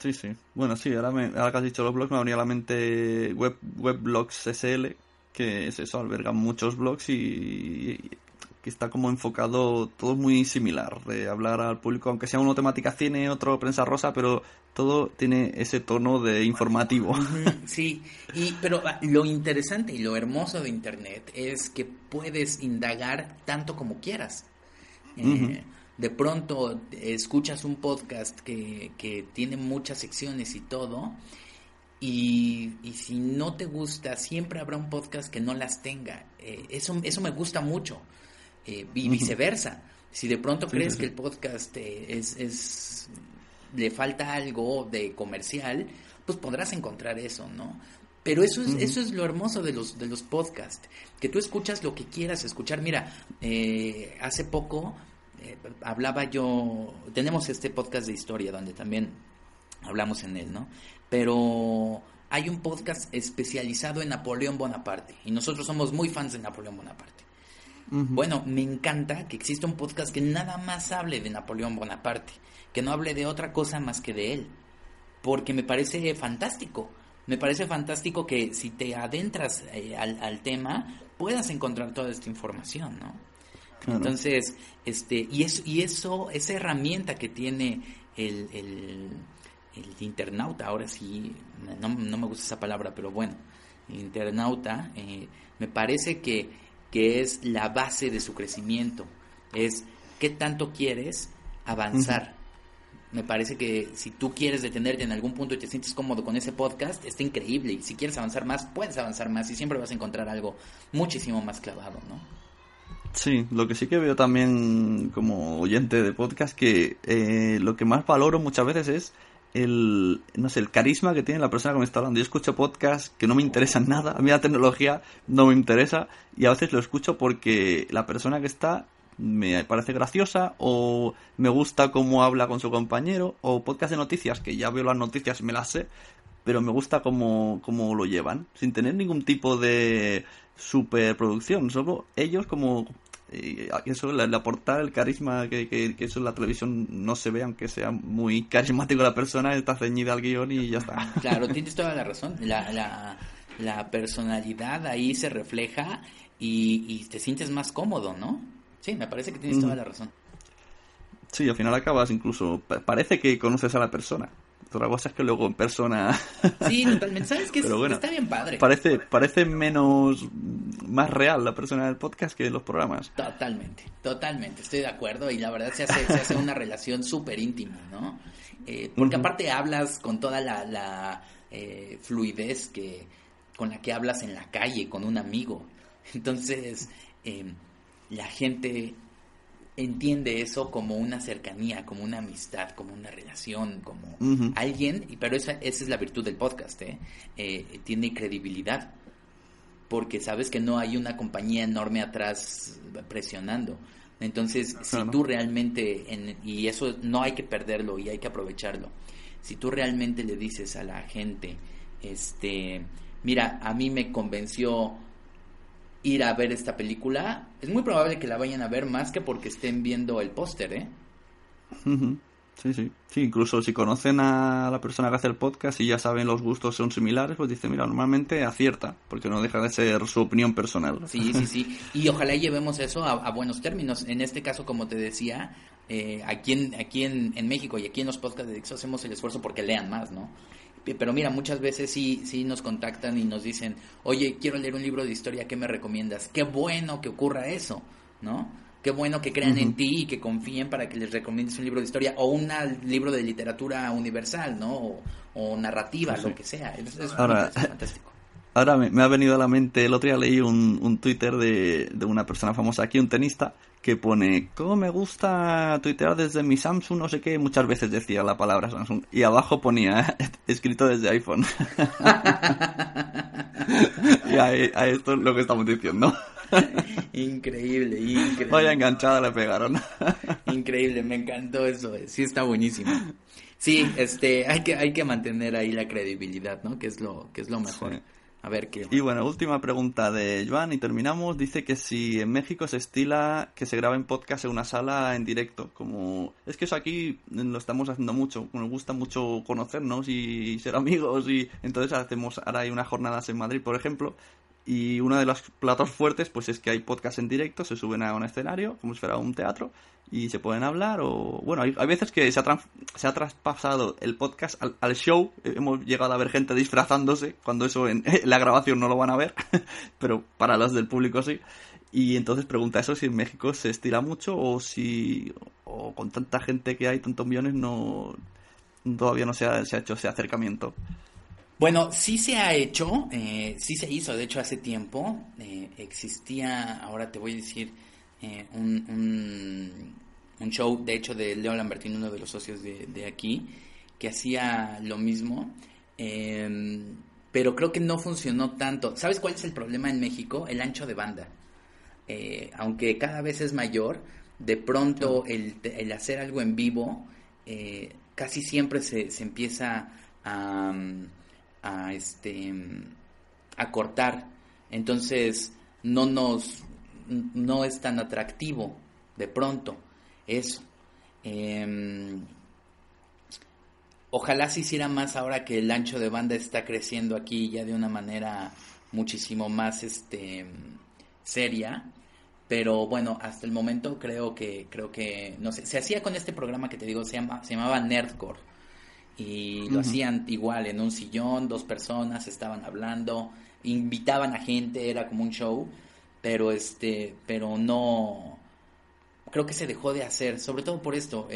[SPEAKER 1] Sí, sí. Bueno, sí, ahora, me, ahora que has dicho los blogs, me venía a la mente web, Webblogs SL, que es eso, alberga muchos blogs y, que está como enfocado todo muy similar, de hablar al público, aunque sea uno temática cine, otro prensa rosa, pero todo tiene ese tono de informativo.
[SPEAKER 2] Sí, y, pero ah, lo interesante y lo hermoso de Internet es que puedes indagar tanto como quieras. Eh, de pronto escuchas un podcast que, que tiene muchas secciones y todo, y, si no te gusta, siempre habrá un podcast que no las tenga. Eh, eso, eso me gusta mucho. Eh, y viceversa. Si de pronto crees que el podcast eh, es, es, le falta algo de comercial, pues podrás encontrar eso, ¿no? Pero eso es, eso es lo hermoso de los, de los podcasts, que tú escuchas lo que quieras escuchar. Mira, hace poco hablaba yo, tenemos este podcast de historia donde también hablamos en él, ¿no? pero hay un podcast especializado en Napoleón Bonaparte y nosotros somos muy fans de Napoleón Bonaparte. Bueno, me encanta que exista un podcast que nada más hable de Napoleón Bonaparte, que no hable de otra cosa más que de él, porque me parece fantástico. Me parece fantástico que si te adentras eh, al, tema puedas encontrar toda esta información, ¿no? Entonces, este, y eso, y eso, esa herramienta que tiene el, el internauta, ahora sí, no, me gusta esa palabra, pero bueno, internauta, eh, me parece que, que es la base de su crecimiento, es qué tanto quieres avanzar. Me parece que si tú quieres detenerte en algún punto y te sientes cómodo con ese podcast, está increíble. Y si quieres avanzar más, puedes avanzar más y siempre vas a encontrar algo muchísimo más clavado, ¿no?
[SPEAKER 1] Sí, lo que sí que veo también como oyente de podcast que eh, lo que más valoro muchas veces es el, no sé, el carisma que tiene la persona que me está hablando. Yo escucho podcasts que no me interesan *laughs* nada, a mí la tecnología no me interesa y a veces lo escucho porque la persona que está me parece graciosa o me gusta cómo habla con su compañero o podcast de noticias que ya veo las noticias y me las sé, pero me gusta cómo, cómo lo llevan, sin tener ningún tipo de superproducción, solo ellos como y eso le, aportar el carisma que, que, eso en la televisión no se ve aunque sea muy carismático la persona está ceñida al guion y ya está. *laughs*
[SPEAKER 2] Claro tienes toda la razón. La, la, personalidad ahí se refleja y, y, te sientes más cómodo no sí me parece que tienes toda la razón.
[SPEAKER 1] Sí al final acabas incluso parece que conoces a la persona cosa es que luego en persona. *laughs*
[SPEAKER 2] Sí, totalmente. ¿Sabes qué? *laughs* Está bien padre.
[SPEAKER 1] Parece, parece menos. más real la persona del podcast que los programas.
[SPEAKER 2] Totalmente, totalmente. Estoy de acuerdo y la verdad se hace, se hace una relación súper íntima, ¿no? Eh, porque aparte hablas con toda la, la eh, fluidez que con la que hablas en la calle con un amigo. Entonces, eh, la gente entiende eso como una cercanía, como una amistad, como una relación, como alguien, pero esa, esa es la virtud del podcast, ¿eh? ¿eh? tiene credibilidad, porque sabes que no hay una compañía enorme atrás presionando. Entonces, si tú realmente, y eso no hay que perderlo y hay que aprovecharlo, si tú realmente le dices a la gente, este, mira, a mí me convenció ir a ver esta película, es muy probable que la vayan a ver más que porque estén viendo el póster, ¿eh?
[SPEAKER 1] Sí, sí. Sí, incluso si conocen a la persona que hace el podcast y ya saben los gustos son similares, pues dice, mira, normalmente acierta, porque no deja de ser su opinión personal.
[SPEAKER 2] Sí, sí, sí. Y ojalá llevemos eso a, buenos términos. En este caso, como te decía, eh, aquí, en, aquí en, en, México y aquí en los podcasts de Dixo hacemos el esfuerzo porque lean más, ¿no? Pero mira, muchas veces sí, sí nos contactan y nos dicen, oye, quiero leer un libro de historia, ¿qué me recomiendas? Qué bueno que ocurra eso, ¿no? Qué bueno que crean en ti y que confíen para que les recomiendes un libro de historia o un libro de literatura universal, ¿no? O, narrativa, lo que sea. Es,
[SPEAKER 1] Ahora, fantástico. Ahora me, ha venido a la mente, el otro día leí un, un Twitter de, de, una persona famosa aquí, un tenista, que pone, ¿cómo me gusta tuitear desde mi Samsung? No sé qué, muchas veces decía la palabra Samsung. Y abajo ponía, *laughs* escrito desde iPhone. *laughs* y a, esto es lo que estamos diciendo. *laughs*
[SPEAKER 2] increíble, increíble.
[SPEAKER 1] Vaya enganchada le pegaron.
[SPEAKER 2] increíble, me encantó eso, sí está buenísimo. Sí, este, hay que, hay que mantener ahí la credibilidad, ¿no? Que es lo, que es lo mejor. A ver qué.
[SPEAKER 1] Y bueno, última pregunta de Joan y terminamos. Dice que si en México se estila que se graben podcast en una sala en directo. Como es que eso aquí lo estamos haciendo mucho. Nos gusta mucho conocernos y ser amigos. Y entonces hacemos, ahora hay unas jornadas en Madrid, por ejemplo, y uno de los platos fuertes, pues es que hay podcast en directo, se suben a un escenario, como si fuera un teatro, y se pueden hablar. O bueno, hay, veces que se ha, se ha traspasado el podcast al, show. Hemos llegado a ver gente disfrazándose, cuando eso en, *laughs* la grabación no lo van a ver, *laughs* pero para los del público sí. Y entonces pregunta eso si en México se estira mucho o si o con tanta gente que hay, tantos millones, no todavía no se ha, se ha hecho ese acercamiento.
[SPEAKER 2] Bueno, sí se ha hecho, eh, sí se hizo, de hecho hace tiempo eh, existía, ahora te voy a decir, eh, un, un, show, de hecho, de Leo Lambertino, uno de los socios de, de aquí, que hacía lo mismo, em, pero creo que no funcionó tanto. ¿Sabes cuál es el problema en México? El ancho de banda. aunque cada vez es mayor, de pronto el, el hacer algo en vivo casi siempre se, se empieza a a este a cortar. Entonces no nos no es tan atractivo de pronto eso. Em, ojalá se hiciera más ahora que el ancho de banda está creciendo aquí ya de una manera muchísimo más este seria pero bueno hasta el momento creo que creo que no sé se hacía con este programa que te digo se llama se llamaba Nerdcore y lo hacían igual en un sillón, dos personas estaban hablando, invitaban a gente, era como un show, pero este, pero no, creo que se dejó de hacer, sobre todo por esto,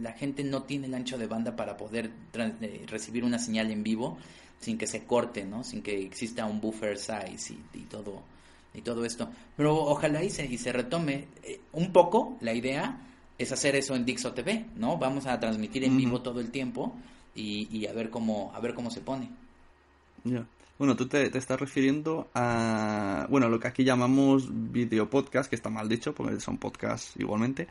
[SPEAKER 2] la gente no tiene el ancho de banda para poder eh, recibir una señal en vivo sin que se corte, ¿no? Sin que exista un buffer size y, todo y todo esto. Pero ojalá y se, y se retome eh, un poco la idea es hacer eso en Dixo TV, ¿no? Vamos a transmitir en vivo todo el tiempo y, a ver cómo a ver cómo se pone.
[SPEAKER 1] Ya. Bueno, tú te, estás refiriendo a, bueno, lo que aquí llamamos video podcast, que está mal dicho, porque son podcasts igualmente.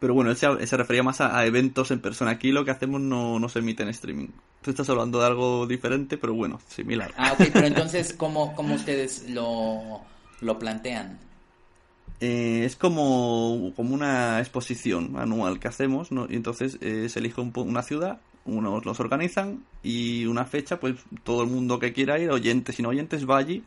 [SPEAKER 1] Pero bueno, él se, refería más a, eventos en persona. Aquí lo que hacemos no, no se emite en streaming. Tú estás hablando de algo diferente, pero bueno, similar.
[SPEAKER 2] Ah, ok, pero entonces, ¿cómo, cómo ustedes lo, lo plantean?
[SPEAKER 1] Eh, es como, como una exposición anual que hacemos, ¿no? y entonces eh, se elige una ciudad, unos los organizan y una fecha, pues todo el mundo que quiera ir, oyentes y no oyentes, va allí,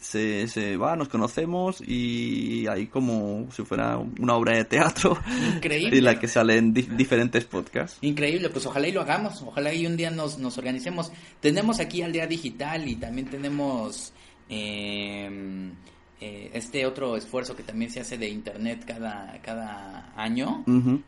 [SPEAKER 1] se, se va, nos conocemos y hay como si fuera una obra de teatro
[SPEAKER 2] Increíble.
[SPEAKER 1] en la que salen diferentes podcasts.
[SPEAKER 2] Increíble, pues ojalá y lo hagamos, ojalá y un día nos, nos organicemos. Tenemos aquí Aldea Digital y también tenemos... Eh, eh, este otro esfuerzo que también se hace de internet cada, cada año,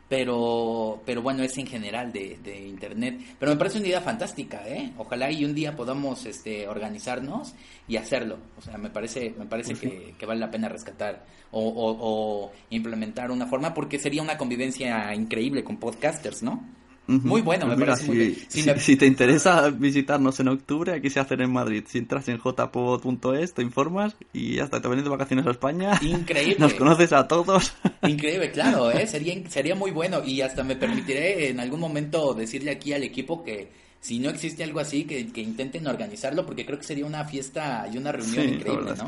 [SPEAKER 2] pero, pero bueno, es en general de, de, internet. Pero me parece una idea fantástica, ¿eh? Ojalá y un día podamos este, organizarnos y hacerlo. O sea, me parece, me parece que, que, vale la pena rescatar o, o, o implementar una forma porque sería una convivencia increíble con podcasters, ¿no? Muy bueno, me pues parece
[SPEAKER 1] si, Si, te interesa visitarnos en octubre, aquí se hacen en Madrid. Si entras en jpod.es, te informas y hasta te vienes de vacaciones a España.
[SPEAKER 2] Increíble.
[SPEAKER 1] Nos conoces a todos.
[SPEAKER 2] Increíble, claro, ¿eh? *laughs* sería, sería muy bueno y hasta me permitiré en algún momento decirle aquí al equipo que si no existe algo así, que, que intenten organizarlo porque creo que sería una fiesta y una reunión increíble, ¿no?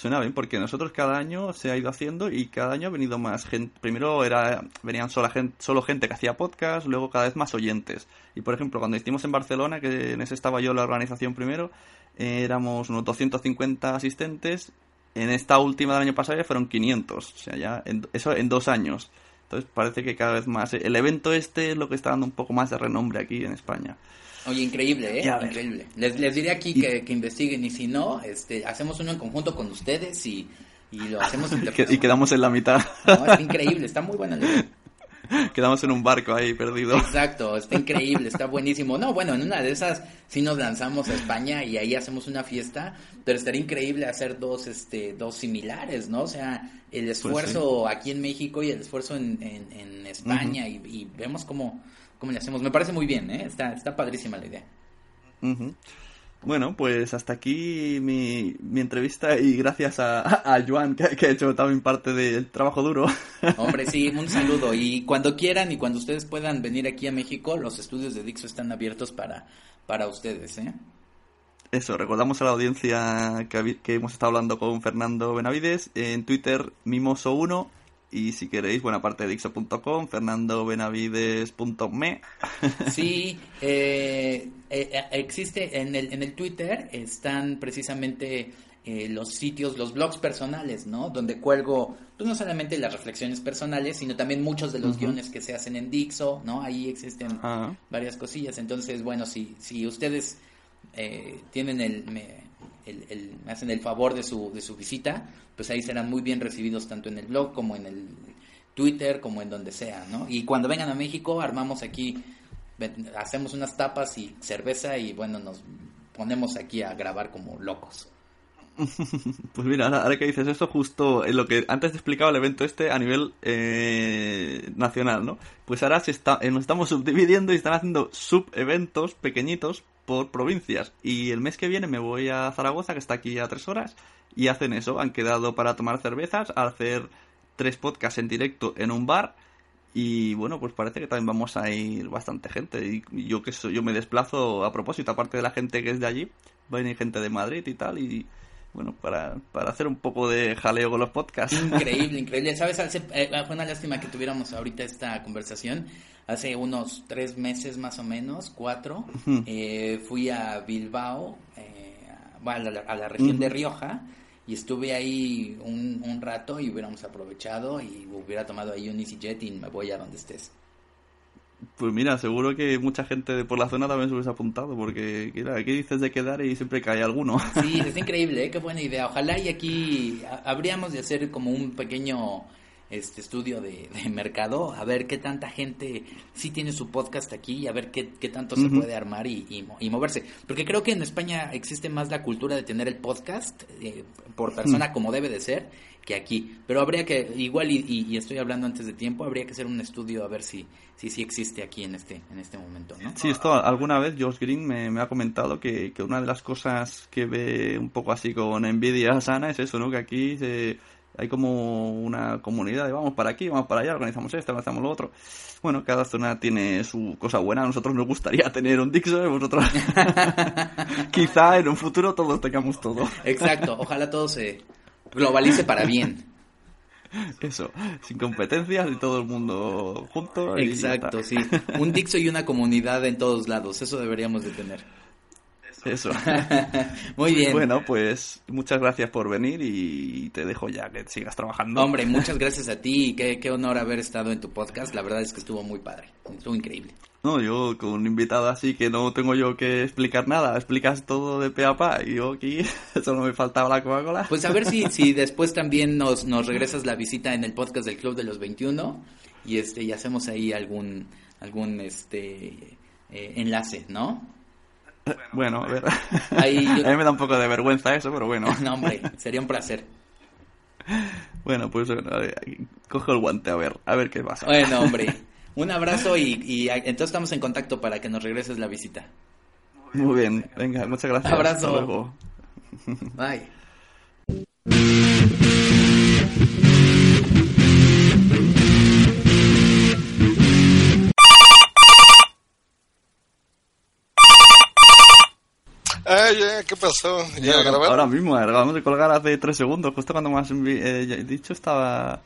[SPEAKER 1] Suena bien porque nosotros cada año se ha ido haciendo y cada año ha venido más gente. Primero era venían sola gente, solo gente que hacía podcast, luego cada vez más oyentes. Y por ejemplo, cuando hicimos en Barcelona, que en ese estaba yo la organización primero, éramos unos 250 asistentes. En esta última del año pasado ya fueron 500. O sea, ya eso en dos años. Entonces parece que cada vez más. El evento este es lo que está dando un poco más de renombre aquí en España.
[SPEAKER 2] Oye, increíble, ¿eh? Increíble. Les, les diré aquí que, que, investiguen y si no, este, hacemos uno en conjunto con ustedes y, y lo hacemos *laughs*
[SPEAKER 1] Y quedamos en la mitad.
[SPEAKER 2] No, es increíble, está muy buena la *laughs*
[SPEAKER 1] Quedamos en un barco ahí perdido.
[SPEAKER 2] Exacto, está *laughs* increíble, está buenísimo. No, bueno, en una de esas sí nos lanzamos a España y ahí hacemos una fiesta, pero estaría increíble hacer dos, este, dos similares, ¿no? O sea, el
[SPEAKER 1] Pues
[SPEAKER 2] esfuerzo aquí en México y el esfuerzo en, en, en España y, y vemos cómo, cómo le hacemos. Me parece muy bien, ¿eh? Está, está padrísima la idea.
[SPEAKER 1] Bueno, pues hasta aquí mi, mi entrevista y gracias a, a Joan, que, que ha hecho también parte del trabajo duro. *laughs*
[SPEAKER 2] Hombre, sí, un saludo. Y cuando quieran y cuando ustedes puedan venir aquí a México, los estudios de Dixo están abiertos para, para ustedes, ¿eh?
[SPEAKER 1] Eso, recordamos a la audiencia que, que hemos estado hablando con Fernando Benavides en Twitter Mimoso1 y si queréis, buena parte de Dixo.com, fernandobenavides.me. *laughs*
[SPEAKER 2] Sí, eh, eh, existe en el, en el Twitter, están precisamente eh, los sitios, los blogs personales, ¿no? Donde cuelgo, pues no solamente las reflexiones personales, sino también muchos de los guiones que se hacen en Dixo, ¿no? Ahí existen
[SPEAKER 1] Ah.
[SPEAKER 2] varias cosillas. Entonces, bueno, si, si ustedes eh, tienen el, me, el- el- me hacen el favor de su, de su visita, pues ahí serán muy bien recibidos tanto en el blog como en el Twitter, como en donde sea, ¿no? Y cuando vengan a México, armamos aquí, hacemos unas tapas y cerveza y bueno, nos ponemos aquí a grabar como locos. *laughs*
[SPEAKER 1] Pues mira, ahora, ahora que dices eso, justo en lo que antes te explicaba el evento este a nivel eh, nacional, ¿no? Pues ahora se está, eh, nos estamos subdividiendo y están haciendo sub-eventos pequeñitos por provincias. Y el mes que viene me voy a Zaragoza, que está aquí a tres horas, y hacen eso. Han quedado para tomar cervezas, hacer tres podcasts en directo en un bar. Y bueno, pues parece que también vamos a ir bastante gente. Y yo que soy, yo me desplazo a propósito, aparte de la gente que es de allí, va a venir gente de Madrid y tal. Y bueno, para, para hacer un poco de jaleo con los podcasts.
[SPEAKER 2] Increíble, increíble. ¿Sabes? Eh, fue una lástima que tuviéramos ahorita esta conversación. Hace unos tres meses más o menos, cuatro, eh, fui a Bilbao, eh, a, la, región de Rioja, y estuve ahí un, un rato y hubiéramos aprovechado y hubiera tomado ahí un EasyJet y me voy a donde estés.
[SPEAKER 1] Pues mira, seguro que mucha gente de por la zona también se hubiese apuntado, porque mira, aquí dices de quedar y siempre cae alguno.
[SPEAKER 2] Sí, *laughs* es increíble, ¿eh? qué buena idea. Ojalá y aquí ha- habríamos de hacer como un pequeño este estudio de, de mercado, a ver qué tanta gente sí tiene su podcast aquí y a ver qué, qué tanto se puede armar y, y mo- y moverse. Porque creo que en España existe más la cultura de tener el podcast eh, por persona como debe de ser que aquí. Pero habría que, igual y, y- y estoy hablando antes de tiempo, habría que hacer un estudio a ver si si, si existe aquí en este, en este momento, ¿no?
[SPEAKER 1] Sí, esto alguna vez Josh Green me, me ha comentado que, que una de las cosas que ve un poco así con envidia sana es eso, ¿no? Que aquí se- hay como una comunidad de vamos para aquí, vamos para allá, organizamos esto, organizamos lo otro. Bueno, cada zona tiene su cosa buena. A nosotros nos gustaría *laughs* tener un Dixon, vosotros *laughs* quizá en un futuro todos tengamos todo.
[SPEAKER 2] Exacto, ojalá todo se globalice para bien.
[SPEAKER 1] Eso, sin competencias y todo el mundo junto.
[SPEAKER 2] Exacto, sí. Un Dixo y una comunidad en todos lados, eso deberíamos de tener.
[SPEAKER 1] Eso. *laughs* *laughs*
[SPEAKER 2] Muy bien.
[SPEAKER 1] Bueno, pues muchas gracias por venir y te dejo ya que sigas trabajando.
[SPEAKER 2] Hombre, muchas gracias a ti y qué, qué honor haber estado en tu podcast. La verdad es que estuvo muy padre, estuvo increíble.
[SPEAKER 1] No, yo con un invitado así que no tengo yo que explicar nada, explicas todo de pe a pa y yo aquí *laughs* solo me faltaba la Coca-Cola.
[SPEAKER 2] Pues a ver si, si después también nos, nos regresas la visita en el podcast del Club de los 21 y este y hacemos ahí algún algún este eh, enlace, ¿no?
[SPEAKER 1] Bueno, a ver. *laughs*
[SPEAKER 2] Ahí yo-
[SPEAKER 1] A mí me da un poco de vergüenza eso, pero bueno. *laughs*
[SPEAKER 2] No, hombre, sería un placer. *laughs*
[SPEAKER 1] Bueno, pues bueno, ver, cojo el guante a ver, a ver qué pasa.
[SPEAKER 2] Bueno, hombre, un abrazo y, y entonces estamos en contacto para que nos regreses la visita.
[SPEAKER 1] Muy bien, venga, muchas gracias.
[SPEAKER 2] Abrazo.
[SPEAKER 1] Hasta luego.
[SPEAKER 2] Bye.
[SPEAKER 4] Ya, ¿qué pasó? ¿Ya
[SPEAKER 1] ahora, ahora mismo, acabamos de colgar hace tres segundos, justo cuando me has eh, dicho estaba...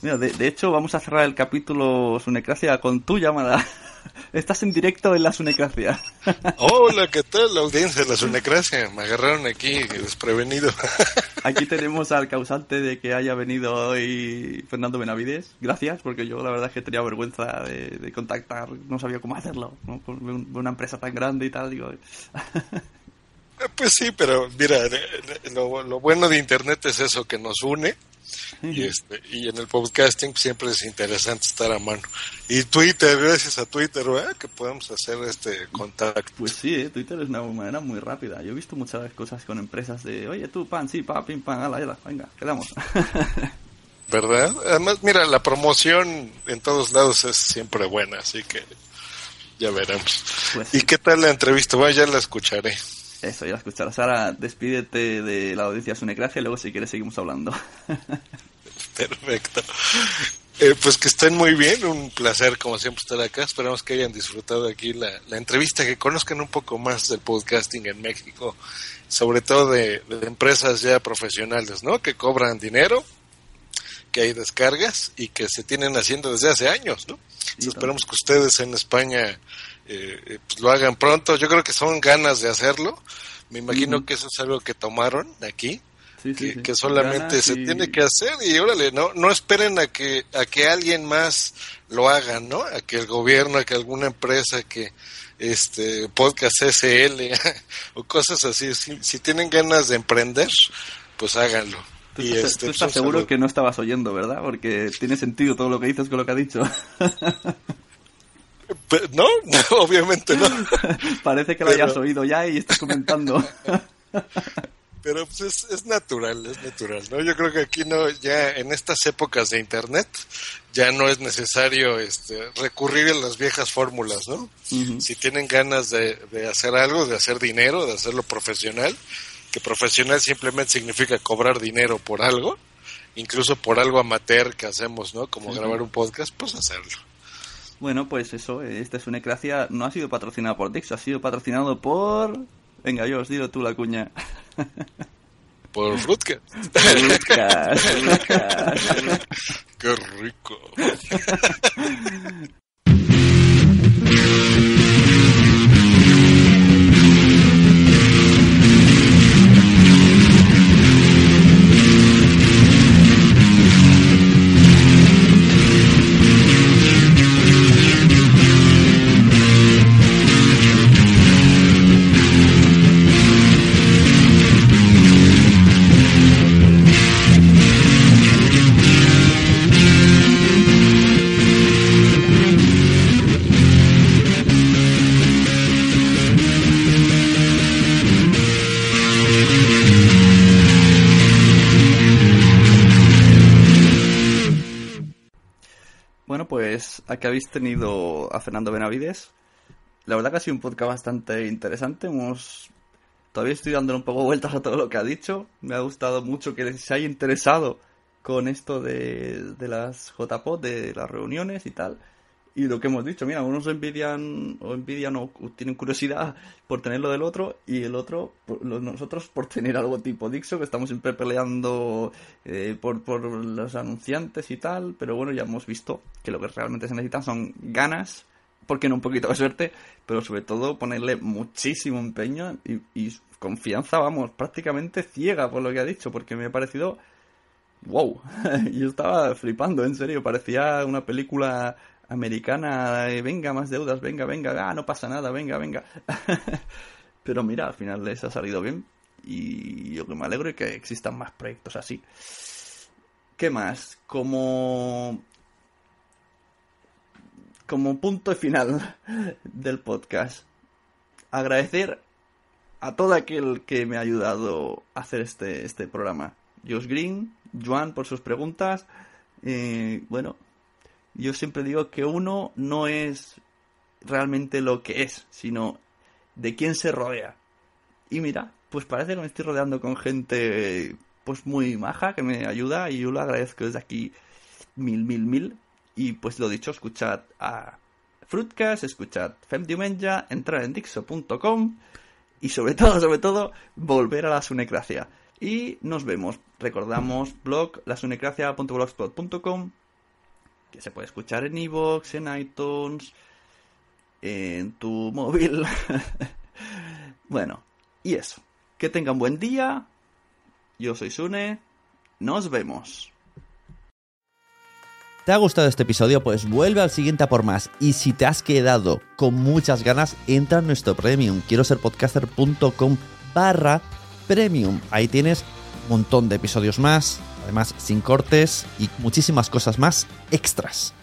[SPEAKER 1] Mira, de, de hecho vamos a cerrar el capítulo Sunecracia con tu llamada. *laughs* Estás en directo en la Sunecracia. *laughs*
[SPEAKER 4] Hola, ¿qué tal? La audiencia de la Sunecracia. Me agarraron aquí desprevenido. *laughs*
[SPEAKER 1] Aquí tenemos al causante de que haya venido hoy Fernando Benavides. Gracias, porque yo la verdad es que tenía vergüenza de, de contactar, no sabía cómo hacerlo, ¿no? Una empresa tan grande y tal, digo... *laughs*
[SPEAKER 4] pues sí, pero mira, lo, lo bueno de Internet es eso, que nos une Y, este, y en el podcasting siempre es interesante estar a mano. Y Twitter, gracias a Twitter. Que podemos hacer este contacto.
[SPEAKER 1] Pues sí, ¿eh? Twitter es una manera muy rápida. Yo he visto muchas cosas con empresas de, oye, tú, pan, sí, pa, pim, pan, ala, ala, venga, quedamos. *laughs*
[SPEAKER 4] ¿Verdad? Además, mira, la promoción en todos lados es siempre buena, así que ya veremos.
[SPEAKER 1] Pues
[SPEAKER 4] ¿Y qué tal la entrevista? Bueno, ya la escucharé.
[SPEAKER 1] Eso, ya escucharás. Ahora despídete de la audiencia Sunecracia y luego si quieres seguimos hablando. *laughs*
[SPEAKER 4] Perfecto. Eh, pues que estén muy bien, un placer como siempre estar acá. Esperamos que hayan disfrutado aquí la, la entrevista, que conozcan un poco más del podcasting en México, sobre todo de, de empresas ya profesionales, ¿no? Que cobran dinero, que hay descargas y que se tienen haciendo desde hace años, ¿no? Entonces, esperamos que ustedes en España eh, pues lo hagan pronto. Yo creo que son ganas de hacerlo. Me imagino que eso es algo que tomaron aquí
[SPEAKER 1] Sí, sí,
[SPEAKER 4] que,
[SPEAKER 1] sí.
[SPEAKER 4] que solamente
[SPEAKER 1] Ganas
[SPEAKER 4] se
[SPEAKER 1] y-
[SPEAKER 4] tiene que hacer y órale, no, no esperen a que, a que alguien más lo haga, ¿no? A que el gobierno, a que alguna empresa, que este podcast SL *laughs* o cosas así, si, si tienen ganas de emprender, pues háganlo.
[SPEAKER 1] Tú,
[SPEAKER 4] y
[SPEAKER 1] estás-
[SPEAKER 4] este,
[SPEAKER 1] tú estás
[SPEAKER 4] pues,
[SPEAKER 1] seguro que no estabas oyendo, ¿verdad? Porque tiene sentido todo lo que dices con lo que ha dicho. *laughs* *laughs*
[SPEAKER 4] No, obviamente no. *laughs*
[SPEAKER 1] Parece que lo
[SPEAKER 4] Pero-
[SPEAKER 1] hayas oído ya y estás comentando. *laughs*
[SPEAKER 4] Pero pues es, es natural, es natural, ¿no? Yo creo que aquí no, ya en estas épocas de internet, ya no es necesario este, recurrir a las viejas fórmulas, ¿no? Si tienen ganas de, de hacer algo, de hacer dinero, de hacerlo profesional, que profesional simplemente significa cobrar dinero por algo, incluso por algo amateur que hacemos, ¿no? Como grabar un podcast, pues hacerlo.
[SPEAKER 1] Bueno, pues eso, este es una Ecracia no ha sido patrocinado por Dix, ha sido patrocinado por... Venga, yo os digo tú la cuña. *laughs*
[SPEAKER 4] Por
[SPEAKER 1] Lucas. *laughs*
[SPEAKER 4] ¡Qué rico! *laughs*
[SPEAKER 1] aquí habéis tenido a Fernando Benavides. La verdad que ha sido un podcast bastante interesante. Hemos... Todavía estoy dándole un poco vueltas a todo lo que ha dicho. Me ha gustado mucho que se haya interesado con esto de, de las JPOD, de las reuniones y tal. Y lo que hemos dicho, mira, unos envidian o envidian o tienen curiosidad por tener lo del otro y el otro, por- nosotros por tener algo tipo Dixo, que estamos siempre peleando eh, por, por los anunciantes y tal, pero bueno, ya hemos visto que lo que realmente se necesitan son ganas, porque no un poquito de suerte, pero sobre todo ponerle muchísimo empeño y, y confianza, vamos, prácticamente ciega por lo que ha dicho, porque me ha parecido wow, *laughs* yo estaba flipando, en serio, parecía una película americana, de, venga, más deudas, venga, venga, ah, no pasa nada, venga, venga. *laughs* Pero mira, al final les ha salido bien y yo que me alegro de que existan más proyectos así. ¿Qué más? Como como punto final *laughs* del podcast, agradecer a todo aquel que me ha ayudado a hacer este, este programa. Josh Green, Joan por sus preguntas. Eh, bueno, yo siempre digo que uno no es realmente lo que es, sino de quién se rodea. Y mira, pues parece que me estoy rodeando con gente pues muy maja que me ayuda y yo lo agradezco desde aquí mil, mil, mil. Y pues lo dicho, escuchad a Fruitcast, escuchad Femdiumenja, entrar en Dixo.com y sobre todo, sobre todo, volver a la sunecracia. Y nos vemos. Recordamos blog lasunecracia.blogspot.com que se puede escuchar en iVoox, en iTunes, en tu *laughs* móvil. bueno, y eso. Que tengan buen día. Yo soy Sune. Nos vemos.
[SPEAKER 5] ¿Te ha gustado este episodio? Pues vuelve al siguiente a por más. Y si te has quedado con muchas ganas, entra en nuestro premium. Quiero ser podcaster.com barra premium. Ahí tienes un montón de episodios más, Además, sin cortes y muchísimas cosas más extras.